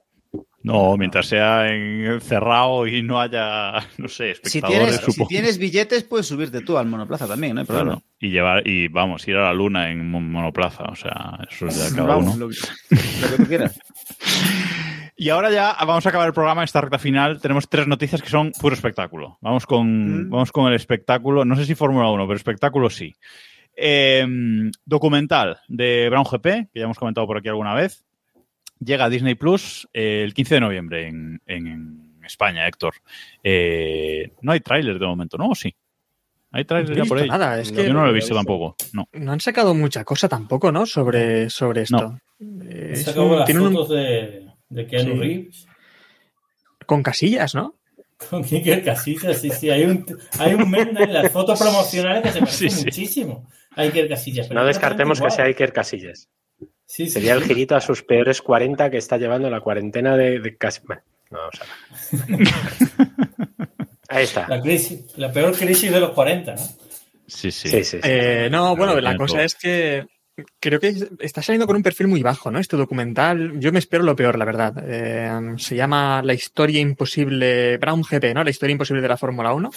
No, mientras sea en- cerrado y no haya, no sé, si, espectadores, tienes, si tienes billetes, puedes subirte tú al monoplaza también, no hay problema. Claro, y llevar, y vamos, ir a la luna en mon- monoplaza, o sea, eso es de cada Vamos, uno. lo, que- lo que tú quieras. Y ahora ya vamos a acabar el programa, esta recta final. Tenemos tres noticias que son puro espectáculo. Vamos con, Mm. vamos con el espectáculo. No sé si Fórmula 1, pero espectáculo sí. Eh, documental de Brown GP, que ya hemos comentado por aquí alguna vez. Llega a Disney Plus eh, el 15 de noviembre en, en España, Héctor. Eh, no hay tráiler de momento, ¿no? ¿O sí? ¿Hay No tráiler ya por ahí? nada, es que Yo no lo he no visto tampoco. No. no han sacado mucha cosa tampoco, ¿no? Sobre, sobre esto. Eh, He es sacado un- las tienen un- de, de Keanu Sí. Reeves con casillas, ¿no? con Iker Casillas. Sí, sí, hay un, hay un meme en las fotos promocionales que se parece Sí, sí. muchísimo a Iker Casillas. pero No es descartemos que sea. Iker Casillas. Sí, sí, Sería el girito a sus peores 40 que está llevando la cuarentena de, de casi. Bueno, no vamos a ver. Ahí está. La, crisis, la peor crisis de los 40, ¿no? Sí, sí. Sí, sí, sí. Eh, no, bueno, la cosa es que creo que está saliendo con un perfil muy bajo, ¿no? Este documental, yo me espero lo peor, la verdad. Eh, se llama La historia imposible, Brown GP, ¿no? La historia imposible de la Fórmula 1.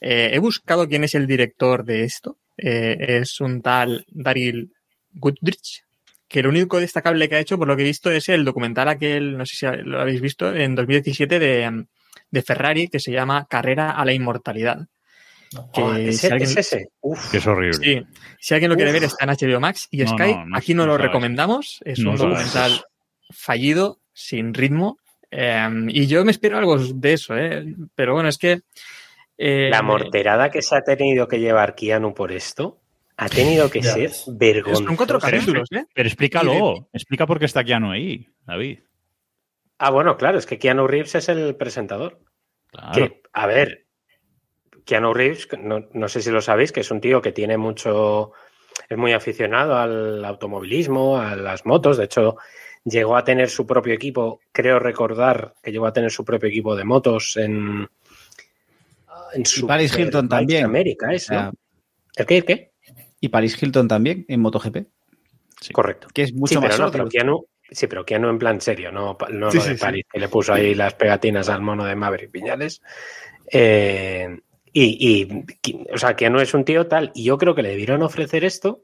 Eh, he buscado quién es el director de esto. Eh, es un tal Daryl Goodrich, que lo único destacable que ha hecho, por lo que he visto, es el documental aquel, no sé si lo habéis visto, en 2017 de, de Ferrari, que se llama Carrera a la Inmortalidad. Que si ese, alguien- es ese. Uf. Que es horrible. Sí, si alguien lo quiere Uf. ver está en HBO Max y No, Sky. no, no Aquí no no lo sabes. recomendamos. Es No un sabes. documental fallido, sin ritmo. eh, y yo me espero algo de eso, ¿eh? Pero bueno, es que. eh, La morterada que se ha tenido que llevar Keanu por esto ha tenido que Ya ser ves. vergonzosa. Son cuatro capítulos, ¿eh? Pero explícalo, explica por qué está Keanu ahí, David. Ah, bueno, claro, es que Keanu Reeves es el presentador. Claro. Que, a ver, Keanu Reeves, no, no sé si lo sabéis, que es un tío que tiene mucho, es muy aficionado al automovilismo, a las motos. De hecho, llegó a tener su propio equipo, creo recordar que llegó a tener su propio equipo de motos en, en Y Paris Hilton Bikes también. América, es, sea, ¿no? ¿El qué? ¿El qué? Y Paris Hilton también en MotoGP, Correcto. que es mucho sí, más pero no, pero sordo. Keanu, sí, pero Keanu en plan serio, no, no Sí, lo de sí, sí. París, que le puso ahí las pegatinas al mono de Maverick Viñales. Eh, y, y, o sea, Keanu es un tío tal, y yo creo que le debieron ofrecer esto,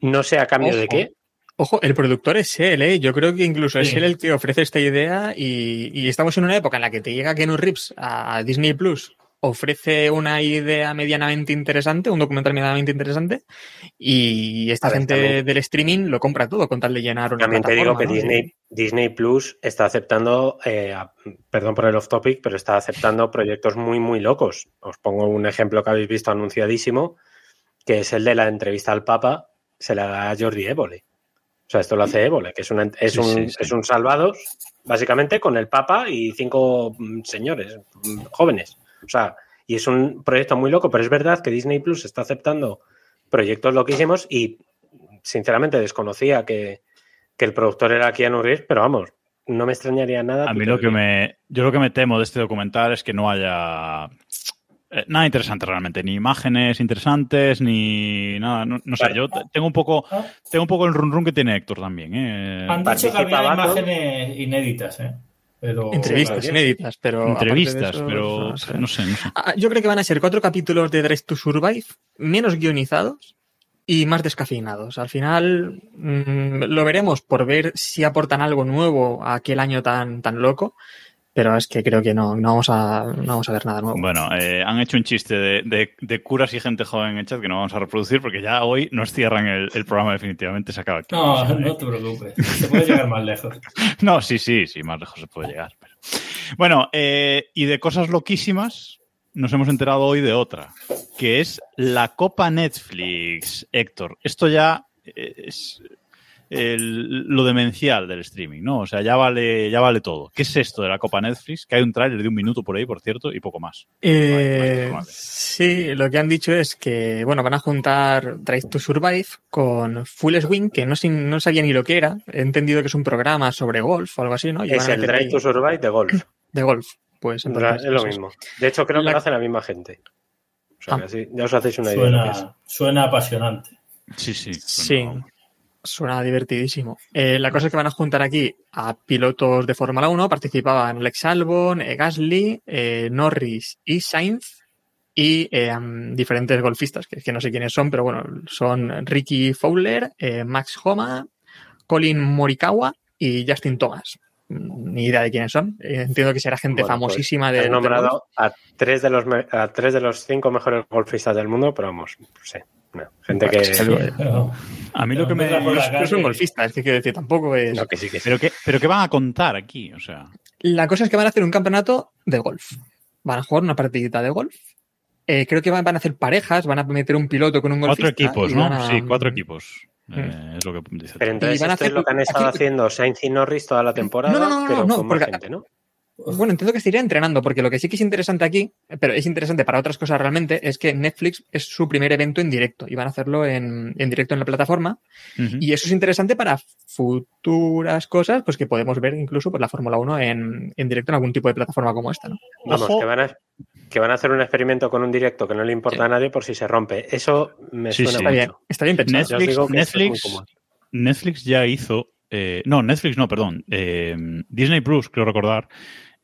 no sé a cambio de qué, Ojo, el productor es él, ¿eh? Yo creo que incluso es Sí. él el que ofrece esta idea y, y estamos en una época en la que te llega Keanu Reeves a Disney Plus, ofrece una idea medianamente interesante, un documental medianamente interesante y esta ver, gente también- del streaming lo compra todo con tal de llenar una También te digo que. Disney, Disney Plus está aceptando, eh, perdón por el off topic, pero está aceptando proyectos muy, muy locos. Os pongo un ejemplo que habéis visto anunciadísimo, que es el de la entrevista al Papa, se la da a Jordi Évole. O sea, esto lo hace Évole, que es, una, es, Sí, un, sí, sí. es un salvados, básicamente con el Papa y cinco mm, señores mm, jóvenes. O sea, y es un proyecto muy loco, pero es verdad que Disney Plus está aceptando proyectos loquísimos y sinceramente desconocía que, que el productor era Keanu Reeves, pero vamos, no me extrañaría nada. A mí lo que me. Yo lo que me temo de este documental es que no haya. eh, Nada interesante realmente, ni imágenes interesantes, ni nada, no, no sé, yo te- tengo un poco Ah, tengo un poco el run run que tiene Héctor también, ¿eh? Han dicho que había imágenes inéditas, ¿eh? Pero, Entrevistas inéditas, pero. entrevistas, eso, pero no sé. no sé, no sé. Ah, Yo creo que van a ser cuatro capítulos de Drive to Survive, menos guionizados y más descafeinados. Al final mm, lo veremos por ver si aportan algo nuevo a aquel año tan, tan loco, pero es que creo que no, no, vamos, a, no vamos a ver nada nuevo. Bueno, eh, han hecho un chiste de, de- de curas y gente joven en chat que no vamos a reproducir porque ya hoy nos cierran el, el programa definitivamente, se acaba aquí. No, no te preocupes. Se puede llegar más lejos. No, sí, sí, sí, más lejos se puede llegar. pero- Bueno, eh, y de cosas loquísimas, nos hemos enterado hoy de otra, que es la Copa Netflix, Héctor. Esto ya es el- lo demencial del streaming, ¿no? O sea, ya vale, ya vale todo. ¿Qué es esto de la Copa Netflix? Que hay un tráiler de un minuto por ahí, por cierto, y poco más. Eh, sí, lo que han dicho es que, bueno, van a juntar Drive to Survive con Full Swing, que no, sabía ni lo que era. He entendido que es un programa sobre golf o algo así, ¿no? Y es el Drive to Survive de golf. de golf. Pues entonces, es lo mismo. De hecho, creo que lo hace la misma gente. O sea, Ah. que así ya os hacéis una idea. Suena, apasionante. Sí, sí. Sí, suena divertidísimo. Eh, la cosa es que van a juntar aquí a pilotos de Fórmula 1. Participaban Lex Albon, eh, Gasly, eh, Norris y Sainz. Y diferentes golfistas, que, que no sé quiénes son, pero bueno, son Ricky Fowler, Max Homa, Colin Morikawa y Justin Thomas. Ni idea de quiénes son. Entiendo que será gente Bueno, pues, famosísima Has de, golf. nombrado a tres de los a tres de los cinco mejores golfistas del mundo, pero vamos, no sé. No, gente que. Pero- A mí lo que me... No es un golfista, es que quiero decir, tampoco es. No, que sí, que sí. Pero qué, pero qué van a contar aquí, o sea... La cosa es que van a hacer un campeonato de golf. Van a jugar una partidita de golf. Eh, creo que van, van a hacer parejas, van a meter un piloto con un golfista. Cuatro equipos, ¿no? a- Sí, cuatro equipos. Eh, es lo que dice. Pero entonces Y van a esto es hacer- lo que han estado aquí- haciendo Sainz y Norris toda la temporada, No, no, no, no, pero no, con más porque- gente, ¿no? Bueno, entiendo que estaría entrenando, porque lo que sí que es interesante aquí, pero es interesante para otras cosas realmente, es que Netflix es su primer evento en directo y van a hacerlo en, en directo en la plataforma. Y eso es interesante para futuras cosas, pues que podemos ver incluso pues, la Fórmula 1 en, en directo en algún tipo de plataforma como esta, ¿no? Vamos, que van, a, que van a hacer un experimento con un directo que no le importa Sí. a nadie por si se rompe. Eso me Sí, suena sí. Está bien, está bien pensado. Netflix, digo que es. Netflix ya hizo. eh, no, Netflix no, perdón. eh, Disney Plus, creo recordar,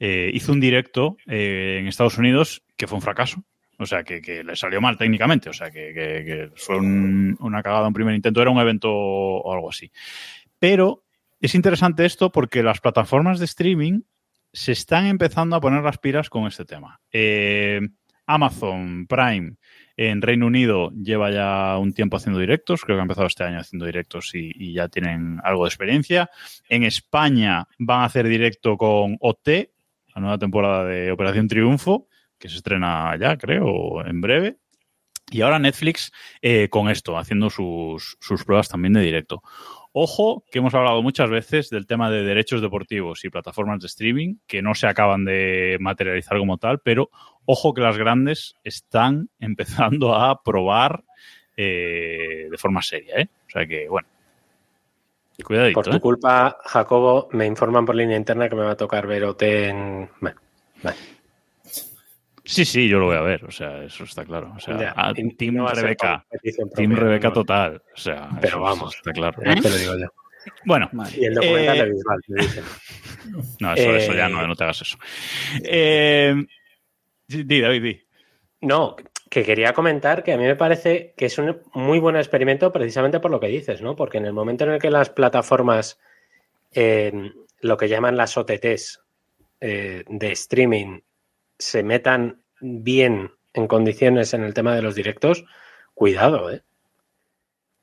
eh, hizo un directo eh, en Estados Unidos que fue un fracaso. O sea, que, le salió mal técnicamente. O sea, que, fue un- una cagada, un primer intento. Era un evento o algo así. Pero es interesante esto porque las plataformas de streaming se están empezando a poner las pilas con este tema. Eh, Amazon Prime en Reino Unido lleva ya un tiempo haciendo directos, creo que ha empezado este año haciendo directos y ya tienen algo de experiencia. En España van a hacer directo con OT, nueva temporada de Operación Triunfo, que se estrena ya, creo, en breve. Y ahora Netflix eh, con esto, haciendo sus, sus pruebas también de directo. Ojo, que hemos hablado muchas veces del tema de derechos deportivos y plataformas de streaming, que no se acaban de materializar como tal, pero ojo que las grandes están empezando a probar eh, de forma seria, ¿eh? O sea que, bueno. Cuidadito, Por tu ¿eh? culpa, Jacobo, me informan por línea interna que me va a tocar ver OT en. Bueno, vale. Sí, sí, yo lo voy a ver, o sea, eso está claro. O sea, Ya, Team no a ser Rebeca. Team Rebeca no. total. O sea, Pero eso- vamos. eso está claro. Te lo digo yo. Bueno, Vale. Y el documental Eh, de Bisbal, me dicen. no, eso, eso ya Eh, no, no te hagas eso. Eh, di, David, di. No, que quería comentar que a mí me parece que es un muy buen experimento precisamente por lo que dices, ¿no? Porque en el momento en el que las plataformas, eh, lo que llaman las OTTs eh, de streaming, se metan bien en condiciones en el tema de los directos, cuidado, ¿eh?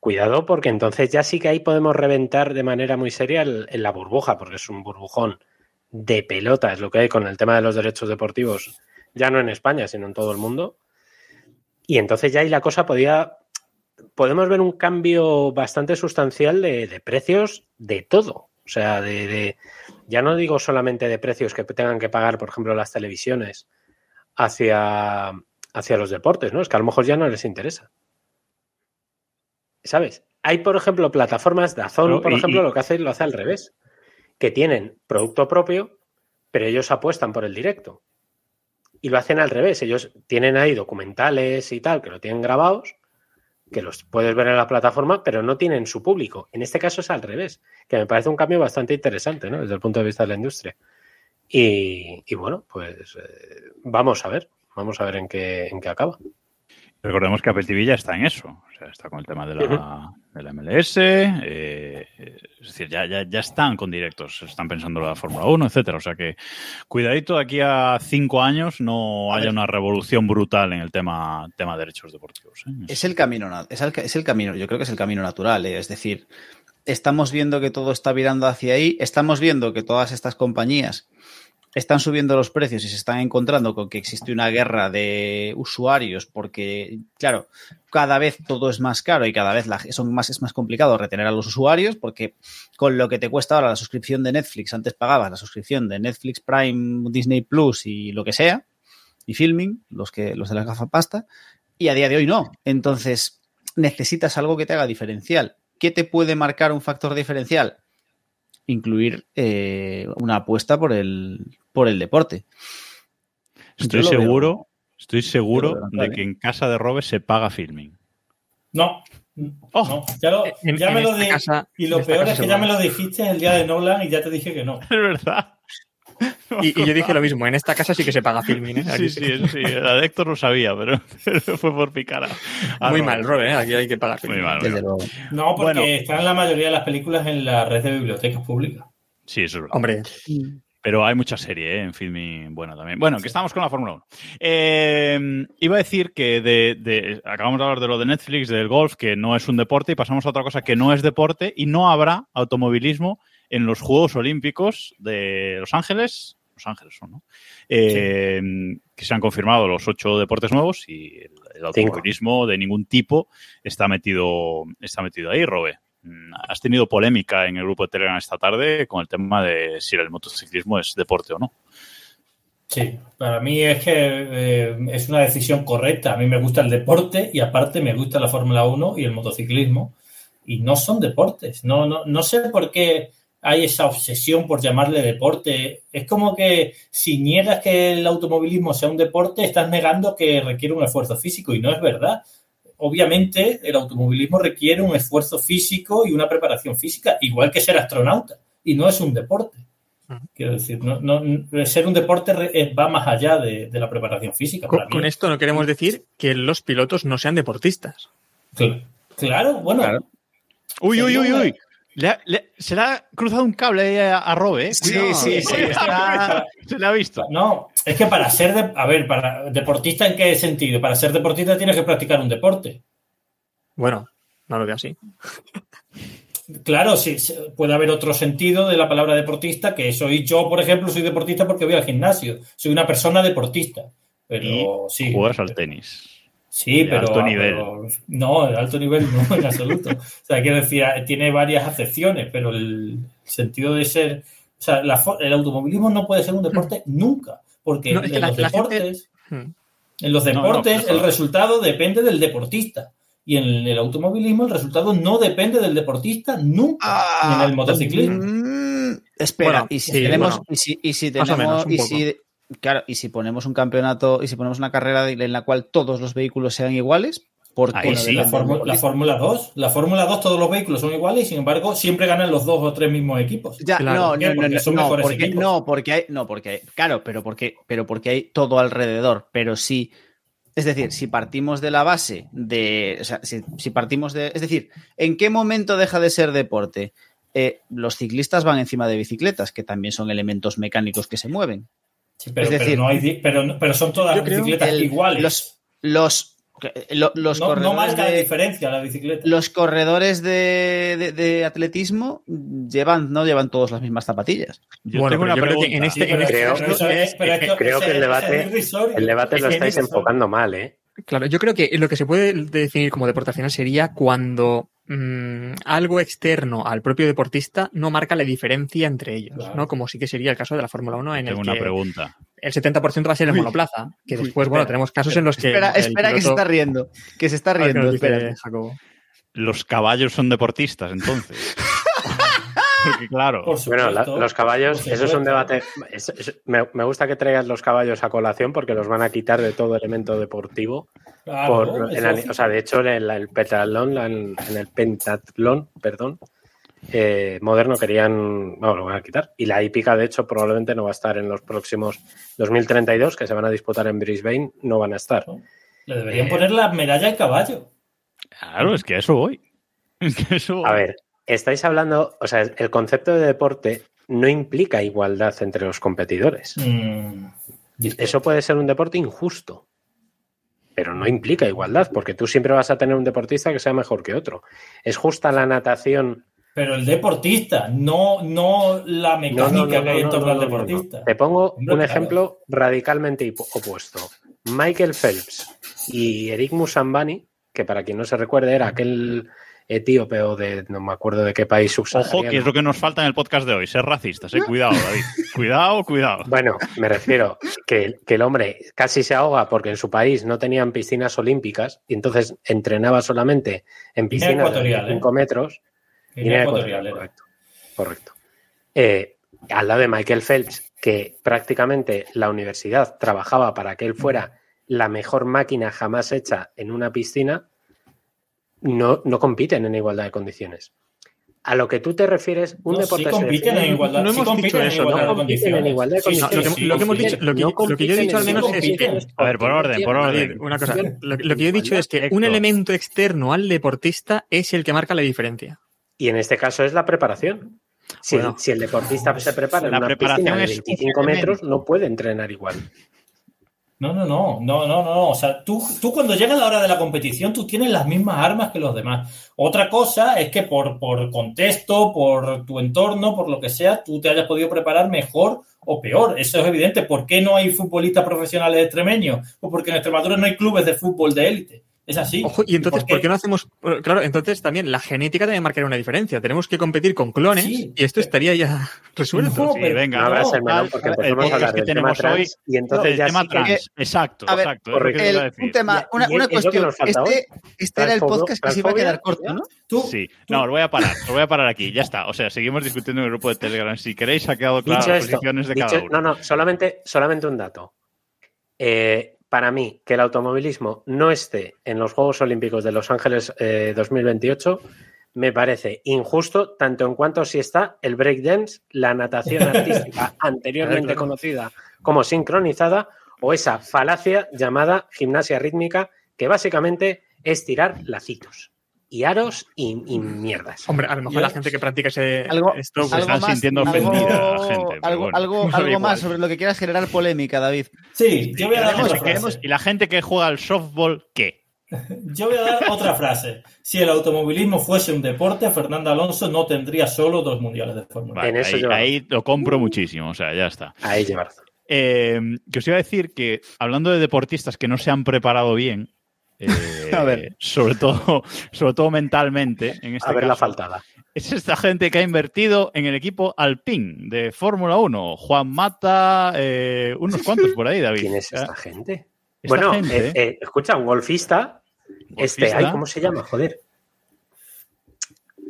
Cuidado porque entonces ya sí que ahí podemos reventar de manera muy seria en la burbuja, porque es un burbujón de pelota, es lo que hay con el tema de los derechos deportivos, ya no en España, sino en todo el mundo. Y entonces ya ahí la cosa podía, podemos ver un cambio bastante sustancial de, de precios de todo. O sea, de, de- ya no digo solamente de precios que tengan que pagar, por ejemplo, las televisiones hacia, hacia los deportes, ¿no? Es que a lo mejor ya no les interesa. ¿Sabes? Hay, por ejemplo, plataformas de No, por y- ejemplo, y- lo que hace lo hace al revés. Que tienen producto propio, pero ellos apuestan por el directo. Y lo hacen al revés. Ellos tienen ahí documentales y tal, que lo tienen grabados, que los puedes ver en la plataforma, pero no tienen su público. En este caso es al revés, que me parece un cambio bastante interesante, ¿no? Desde el punto de vista de la industria. Y, y bueno, pues eh, vamos a ver, vamos a ver en qué, en qué acaba. Recordemos que Apple TV ya está en eso. O sea, está con el tema de la, de la MLS. eh, es decir, ya, ya, ya están con directos. Están pensando en la Fórmula 1, etcétera. O sea que, cuidadito, de aquí a cinco años no haya una revolución brutal en el tema, tema de derechos deportivos. ¿eh? Es el camino, es el, es el camino, yo creo que es el camino natural, ¿eh? es decir, estamos viendo que todo está virando hacia ahí, estamos viendo que todas estas compañías están subiendo los precios y se están encontrando con que existe una guerra de usuarios porque, claro, cada vez todo es más caro y cada vez son más, es más complicado retener a los usuarios porque con lo que te cuesta ahora la suscripción de Netflix, antes pagabas la suscripción de Netflix Prime, Disney Plus y lo que sea, y Filming, los, que, los de la gafa pasta, y a día de hoy no. Entonces, necesitas algo que te haga diferencial. ¿Qué te puede marcar un factor diferencial? Incluir eh, una apuesta por el, por el deporte. Estoy veo- seguro, estoy seguro de que en casa de Robes se paga filming. No. Oh. no, ya lo, En- ya en me lo casa- y lo peor es que ya me lo dijiste el día de Nolan y ya te dije que no. Es verdad. Y, y yo dije lo mismo, en esta casa sí que se paga filming, ¿eh? Sí, sí. sí, eso sí. La de Héctor lo sabía, pero, pero fue por picar a- a Muy Robes. mal, Robe, ¿eh? aquí hay que pagar Muy filming. mal, muy Desde mal. luego. No, porque Bueno. están la mayoría de las películas en la red de bibliotecas públicas. Sí, eso es verdad. Hombre, Pero hay mucha serie ¿eh? en filming buena también. Bueno, que estamos con la Fórmula 1. Eh, iba a decir que de, de- acabamos de hablar de lo de Netflix, del golf, que no es un deporte, y pasamos a otra cosa que no es deporte, y no habrá automovilismo en los Juegos Olímpicos de Los Ángeles. Los Ángeles son, ¿no? Eh, Que se han confirmado los ocho deportes nuevos y el, el automovilismo de ningún tipo está metido, está metido ahí, Robe. Mm, Has tenido polémica en el grupo de Telegram esta tarde con el tema de si el motociclismo es deporte o no. Sí, para mí es que eh, es una decisión correcta. A mí me gusta el deporte y aparte me gusta la Fórmula 1 y el motociclismo. Y no son deportes. No, no, no sé por qué hay esa obsesión por llamarle deporte. Es como que si niegas que el automovilismo sea un deporte, estás negando que requiere un esfuerzo físico y no es verdad. Obviamente el automovilismo requiere un esfuerzo físico y una preparación física, igual que ser astronauta. Y no es un deporte. Quiero decir, no, no- ser un deporte re- eh, va más allá de, de la preparación física. con, para mí. con esto no queremos decir que los pilotos no sean deportistas. Cl- Claro, bueno, Claro. Uy, uy, uy, uy. Le ha- le- se le ha cruzado un cable a, a Robe, ¿eh? Sí, Cuidado. sí, sí, está- Se le ha visto. no, es que para ser, de- a ver, para deportista en qué sentido? Para ser deportista tienes que practicar un deporte. Bueno, no lo veo así. Claro, sí, sí, puede haber otro sentido de la palabra deportista, que soy yo, por ejemplo, soy deportista porque voy al gimnasio. Soy una persona deportista. Pero sí. Juegas al tenis. Sí, de pero, alto nivel. pero- no, de alto nivel no, en absoluto. O sea, quiero decir, tiene varias acepciones, pero el sentido de ser. O sea, la el automovilismo no puede ser un deporte nunca, porque No, que en la- los la gente- deportes. Hmm. En los No, no, deportes, el resultado depende del deportista. Y en el automovilismo el resultado no depende del deportista nunca, ni en el motociclismo. Mm, espera, Bueno, y si sí, tenemos, bueno, y si, y tenemos, y si, claro, y si ponemos un campeonato, y si ponemos una carrera en la cual todos los vehículos sean iguales, ¿por qué Ahí sí. La, Fórmula- la deportista? Fórmula 2, la Fórmula 2 todos los vehículos son iguales y sin embargo siempre ganan los dos o tres mismos equipos. Ya, Claro. no, no, no, Porque no, son no, mejores porque, equipos. no, porque hay, no, porque hay, claro, pero porque, pero porque hay todo alrededor, pero sí, es decir, si partimos de la base de, o sea, si, si partimos de, es decir, ¿en qué momento deja de ser deporte? Eh, los ciclistas van encima de bicicletas, que también son elementos mecánicos que se mueven. Sí, pero, Es decir, pero no hay pero, pero son todas creo bicicletas el- iguales. Los, los, lo- los no, no corredores marca la de, diferencia la bicicleta. los corredores de, de- de atletismo llevan, no llevan todos las mismas zapatillas. Yo Bueno, tengo una yo creo que pregunta. en este- Sí, pero en creo- es- que- creo que el debate-. El debate lo estáis enfocando mal, ¿eh? Claro, yo creo que lo que se puede definir como deporte al final sería cuando mm, algo externo al propio deportista no marca la diferencia entre ellos, Claro. ¿no? Como sí que sería el caso de la Fórmula 1 en Tengo el una que pregunta. el 70% va a ser el Uy. monoplaza, que Uy, después, bueno, tenemos casos en los que... Espera, espera que se está riendo, que se está riendo. dice espera. Jacobo. Los caballos son deportistas, entonces. Porque claro, Por Bueno, la- los caballos, eso es un debate. es- es- me, me gusta que traigas los caballos a colación porque los van a quitar de todo elemento deportivo. Claro, por, en o sea, de hecho, en el, el pentatlón, en, en el pentatlón, perdón, eh, moderno querían, bueno, lo van a quitar. Y la hípica, de hecho, probablemente no va a estar en los próximos 2032, que se van a disputar en Brisbane, no van a estar. Le deberían poner la medalla al caballo. claro, es que a eso voy. Es que a eso voy. A ver, estáis hablando, o sea, el concepto de deporte no implica igualdad entre los competidores. Mm, Eso puede ser un deporte injusto, pero no implica igualdad, porque tú siempre vas a tener un deportista que sea mejor que otro. ¿Es justa la natación? Pero el deportista, no, no la mecánica no, no, que hay en no, torno no, al deportista. Te pongo un claro. ejemplo radicalmente opuesto. Michael Phelps y Eric Musambani, que para quien no se recuerde era aquel etíope o de no me acuerdo de qué país Ojo, subsahariano. que es lo que nos falta en el podcast de hoy, ser racistas, eh. Cuidado, David. Cuidado, cuidado. Bueno, me refiero que, que el hombre casi se ahoga porque en su país no tenían piscinas olímpicas y entonces entrenaba solamente en piscinas de Ecuatorial, ¿eh? 5 metros. Guinea Guinea Ecuatorial Ecuatorial, era. correcto. correcto. Eh, al lado de Michael Phelps, que prácticamente la universidad trabajaba para que él fuera la mejor máquina jamás hecha en una piscina, no, no compiten en igualdad de condiciones. A lo que tú te refieres, un No, deporte se compiten define- en igualdad, no hemos compiten dicho en eso, igualdad no de compiten en condiciones. igualdad de lo, que, condiciones. sí, lo que hemos dicho, lo que, No lo que yo he dicho al menos en es que, A ver, por orden, por orden. una cosa, lo, lo que yo he dicho es que un elemento externo al deportista es el que marca la diferencia. Y en este caso es la preparación. Si, Bueno. el, si el deportista se prepara en una preparación piscina de es 25 metros, no puede entrenar igual. No, no, no, no, no, no. O sea, tú, tú cuando llega la hora de la competición, tú tienes las mismas armas que los demás. Otra cosa es que por, por contexto, por tu entorno, por lo que sea, tú te hayas podido preparar mejor o peor. Eso es evidente. ¿Por qué no hay futbolistas profesionales extremeños? O porque en Extremadura no hay clubes de fútbol de élite. Es así. Ojo, y entonces, ¿Por qué? ¿por qué no hacemos? Claro, entonces también la genética también marcaría una diferencia. Tenemos que competir con clones Sí, y esto estaría ya resuelto. No, Sí, venga. No el melón al- porque el empezamos a podcast hablar que del tema hoy, y entonces el ya tema sí que- trans. Exacto, A ver, exacto. correcto. decir. un tema, una, una cuestión. Este, este era el podcast que se iba a quedar corto, ¿no? Tú, Sí, tú- no, os voy a parar, os voy a parar aquí, ya está. O sea, seguimos discutiendo en el grupo de Telegram. Si queréis, ha quedado Dicho las esto, posiciones de dicho- cada uno. no, no, solamente, solamente un dato. Eh, para mí, que el automovilismo no esté en los Juegos Olímpicos de Los Ángeles eh, 2028 me parece injusto, tanto en cuanto si está el breakdance, la natación artística anteriormente Claro, conocida como sincronizada, o esa falacia llamada gimnasia rítmica, que básicamente es tirar lacitos y aros y, y mierdas. Hombre, a lo mejor Yo- la gente que practica ese, Algo- esto, pues, Se están sintiendo ofendida la gente, algo, bueno, algo, algo más sobre lo que quieras generar polémica, David. sí, yo voy a dar otra frase. y la gente que juega al softball, ¿qué? Yo voy a dar otra frase. Si el automovilismo fuese un deporte, Fernando Alonso no tendría solo dos mundiales de Fórmula Vale, En eso ahí, yo- ahí lo compro muchísimo, o sea, ya está. Ahí lleva razón. Eh, que os iba a decir que, hablando de deportistas que no se han preparado bien, eh, A ver. sobre todo, sobre todo mentalmente, en este A ver la caso, faltada. es esta gente que ha invertido en el equipo Alpine de Fórmula 1. Juan Mata, eh, unos cuantos por ahí, David. ¿Quién es esta gente? esta bueno, gente- eh, eh, escucha, un golfista Este, Golfista. ay, ¿cómo se llama? Joder.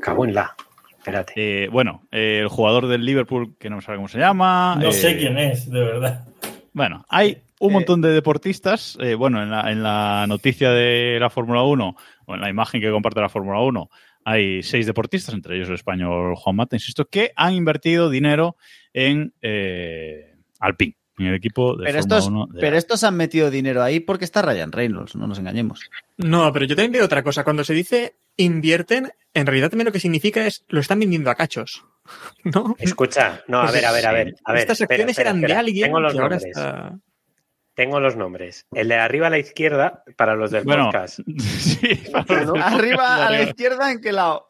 Cago en la. Espérate. Eh, bueno, eh, el jugador del Liverpool, que no sabe cómo se llama. No eh, sé quién es, de verdad. Bueno, hay un Eh, montón de deportistas. eh, bueno, en la, en la noticia de la Fórmula 1, o en la imagen que comparte la Fórmula 1, hay seis deportistas, entre ellos el español Juan Mata, insisto, que han invertido dinero en eh, Alpine, en el equipo de Pero Fórmula estos, 1. de pero la- estos han metido dinero ahí porque está Ryan Reynolds, no nos engañemos. No, pero yo también veo otra cosa. Cuando se dice invierten, en realidad también lo que significa es lo están vendiendo a cachos. ¿No? Escucha, no, a ver, a ver, a ver. A ver Estas espera, acciones espera, eran espera. de alguien Tengo los que ahora nombres. está... Tengo los nombres. El de arriba a la izquierda, para los del Bueno, podcast, sí, para los del Arriba a la izquierda, ¿en qué lado?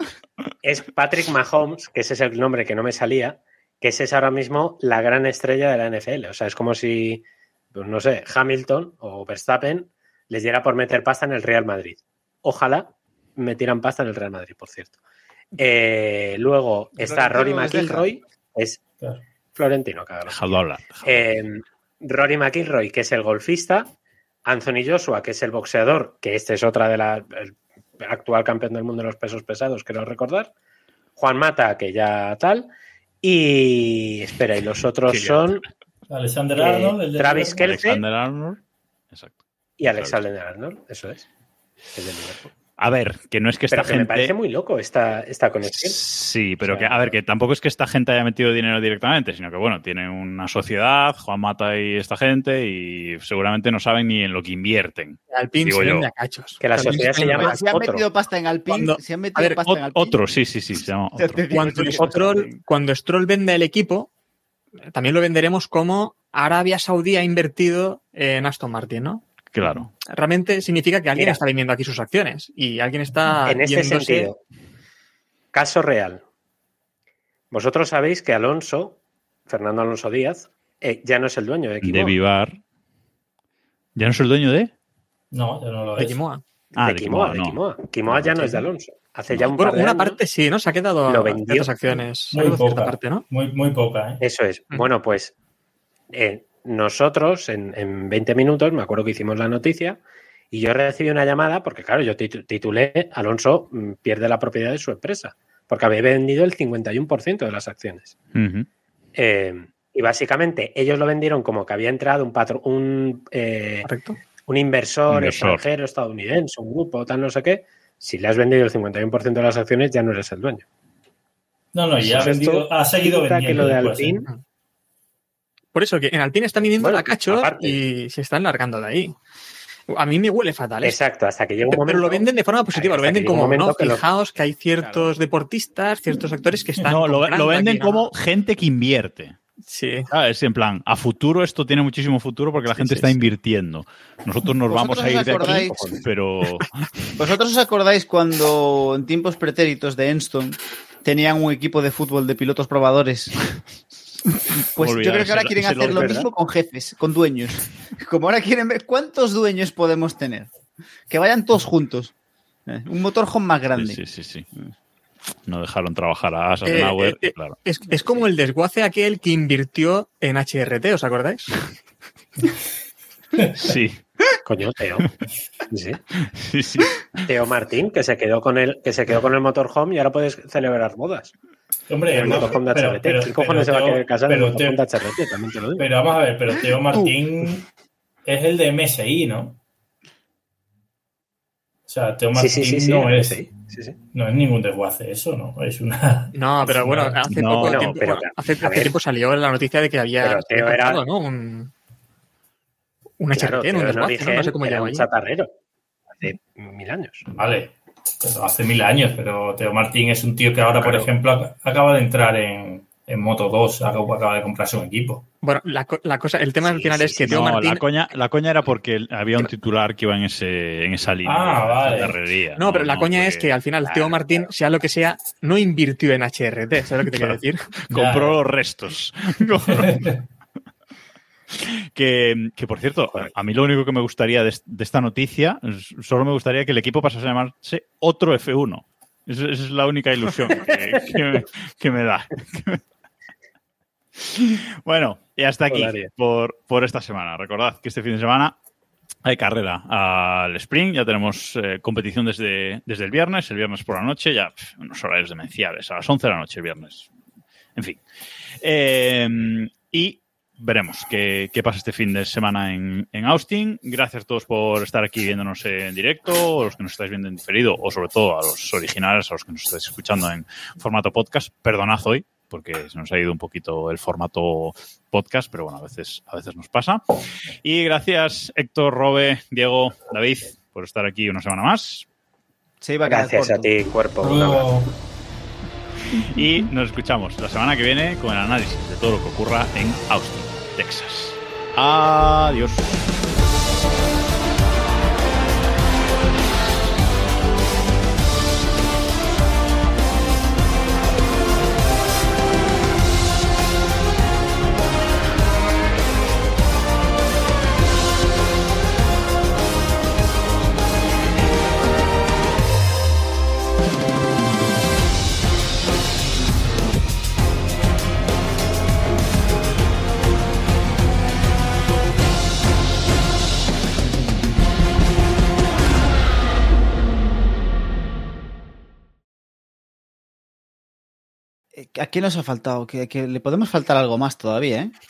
es Patrick Mahomes, que ese es el nombre que no me salía, que ese es ahora mismo la gran estrella de la NFL. O sea, es como si, pues no sé, Hamilton o Verstappen les diera por meter pasta en el Real Madrid. Ojalá metieran pasta en el Real Madrid, por cierto. Eh, luego está Rory. McIlroy, es. Florentino, cabrón. Dejadlo hablar. dejadlo Eh, Rory McIlroy, que es el golfista, Anthony Joshua, que es el boxeador, que este es otra de la el actual campeón del mundo de los pesos pesados, creo recordar. Juan Mata, que ya tal. Y espera, y los otros son Alexander Eh, Arnold, el de Travis. Alexander Arnold. Exacto. y Alexander Arnold, eso es. Es de Liverpool. A ver, que no es que esta Pero que me gente. parece muy loco esta, esta conexión. Sí, pero O sea, que, a ver, que tampoco es que esta gente haya metido dinero directamente, sino que, bueno, tienen una sociedad, Juan Mata y esta gente, y seguramente no saben ni en lo que invierten. Alpine Digo se yo. vende a cachos. Que la sociedad se llama- cachos. Si han metido pasta en Alpine, Cuando- si han a metido ver, pasta en Alpine. otro, sí, sí, sí, se llama otro. Cuando. Stroll, cuando Stroll vende el equipo, también lo venderemos como Arabia Saudí ha invertido en Aston Martin, ¿no? Claro. Realmente significa que alguien Mira. está vendiendo aquí sus acciones y alguien está en este yéndose- sentido, caso real. Vosotros sabéis que Alonso, Fernando Alonso Díaz, eh, ya no es el dueño de De Equipo. Vivar. ¿Ya no es el dueño de? No, ya no lo de es. Quimoa. Ah, de de Quimoa, Quimoa, de no. Quimoa. Quimoa ya no es de Alonso. Hace ya un Bueno, par de una años. parte sí, ¿no? Se ha quedado Lo vendió. acciones. Muy poca. parte, ¿no? Muy, muy poca, ¿eh? Eso es. Mm. Bueno, pues eh, nosotros en, en 20 minutos, me acuerdo que hicimos la noticia, y yo recibí una llamada, porque claro, yo titu- titulé Alonso mm, pierde la propiedad de su empresa, porque había vendido el 51% de las acciones. Eh, y básicamente ellos lo vendieron como que había entrado un patro, un, eh, un inversor, Inversor. extranjero, estadounidense, un grupo, tal, no sé qué. Si le has vendido el 51% de las acciones, ya no eres el dueño. No, no, y ha, Pues vendido, ha seguido vendiendo. que lo de después. Alpine- Por eso que en Alpine están viniendo Bueno, a cachos aparte. y se están largando de ahí. A mí me huele fatal. ¿eh? Exacto, hasta que llega un Pero, momento. lo venden de forma positiva, Hasta lo venden como, ¿no? que lo- Fijaos que hay ciertos deportistas, ciertos actores que están. No, lo, venden aquí, ¿no? como gente que invierte. Sí. ¿Sabes? En plan, a futuro esto tiene muchísimo futuro porque la Sí, gente sí, está sí. invirtiendo. Nosotros nos vamos ¿Vosotros a ir de aquí, pero ¿Vosotros os acordáis cuando en tiempos pretéritos de Enston tenían un equipo de fútbol de pilotos probadores? Pues yo creo que ahora quieren lo- hacer lo mismo con jefes, con dueños. Como ahora quieren ver cuántos dueños podemos tener. Que vayan todos juntos. Eh, Un motorhome más grande. sí, sí, sí, sí. No dejaron trabajar a Eh, Asenauer, eh, eh, claro. es, es como el desguace aquel que invirtió en HRT, ¿os acordáis? Sí, Coño, Teo. Sí. sí, sí. Teo Martín, que se quedó con el, que se quedó con el motorhome y ahora puedes celebrar bodas. Hombre, El no, motorhome de pero, HRT. pero- ¿Qué cojones se va a querer casar pero Teo- de HRT? También te lo digo. Pero vamos a ver, pero Teo Martín es el de MSI, ¿no? O sea, Teo Martín sí, sí, sí. no, es, sí, sí, sí. no es ningún desguace eso, ¿no? Es una... No, pero bueno, No, hace no, poco no, tiempo, pero- hace, hace ver. tiempo salió la noticia de que había Pero era- ¿no? Un, un Claro, HRT, un desguace, ¿no? origen No sé cómo era llegó un chatarrero. Hace mil años. Vale, pero hace mil años, pero Teo Martín es un tío que ahora, por Claro. ejemplo, ac- acaba de entrar en, en Moto 2, acaba, de comprarse un equipo. Bueno, la, co- la cosa, el tema al final sí, es que sí, Teo No, Martín. la coña, la coña era porque había un titular que iba en, ese, en esa línea. Ah, de vale. No, pero la coña porque es que al final Teo Claro, Martín, claro. sea lo que sea, no invirtió en HRT, ¿sabes lo que te quiero decir? compró los restos. que, que, por cierto, a mí lo único que me gustaría de, de esta noticia, solo me gustaría que el equipo pasase a llamarse otro F1. Esa, esa es la única ilusión que, que me, que me da. Bueno, y hasta aquí por, por esta semana. Recordad que este fin de semana hay carrera al sprint, ya tenemos eh, competición desde, desde el viernes, el viernes por la noche, ya unos horarios demenciales, a las 11 de la noche el viernes. En fin. Eh, y veremos qué, qué pasa este fin de semana en, en Austin. Gracias a todos por estar aquí viéndonos en directo, a los que nos estáis viendo en diferido, o sobre todo a los originales, a los que nos estáis escuchando en formato podcast. Perdonad hoy, porque se nos ha ido un poquito el formato podcast, pero bueno, a veces, a veces nos pasa. Y gracias, Héctor, Robe, Diego, David, por estar aquí una semana más. Se iba a quedar Gracias a ti, cuerpo. Un abrazo. Luego, Y nos escuchamos la semana que viene con el análisis de todo lo que ocurra en Austin, Texas. Adiós. ¿A qué nos ha faltado? Que, que le podemos faltar algo más todavía, ¿eh?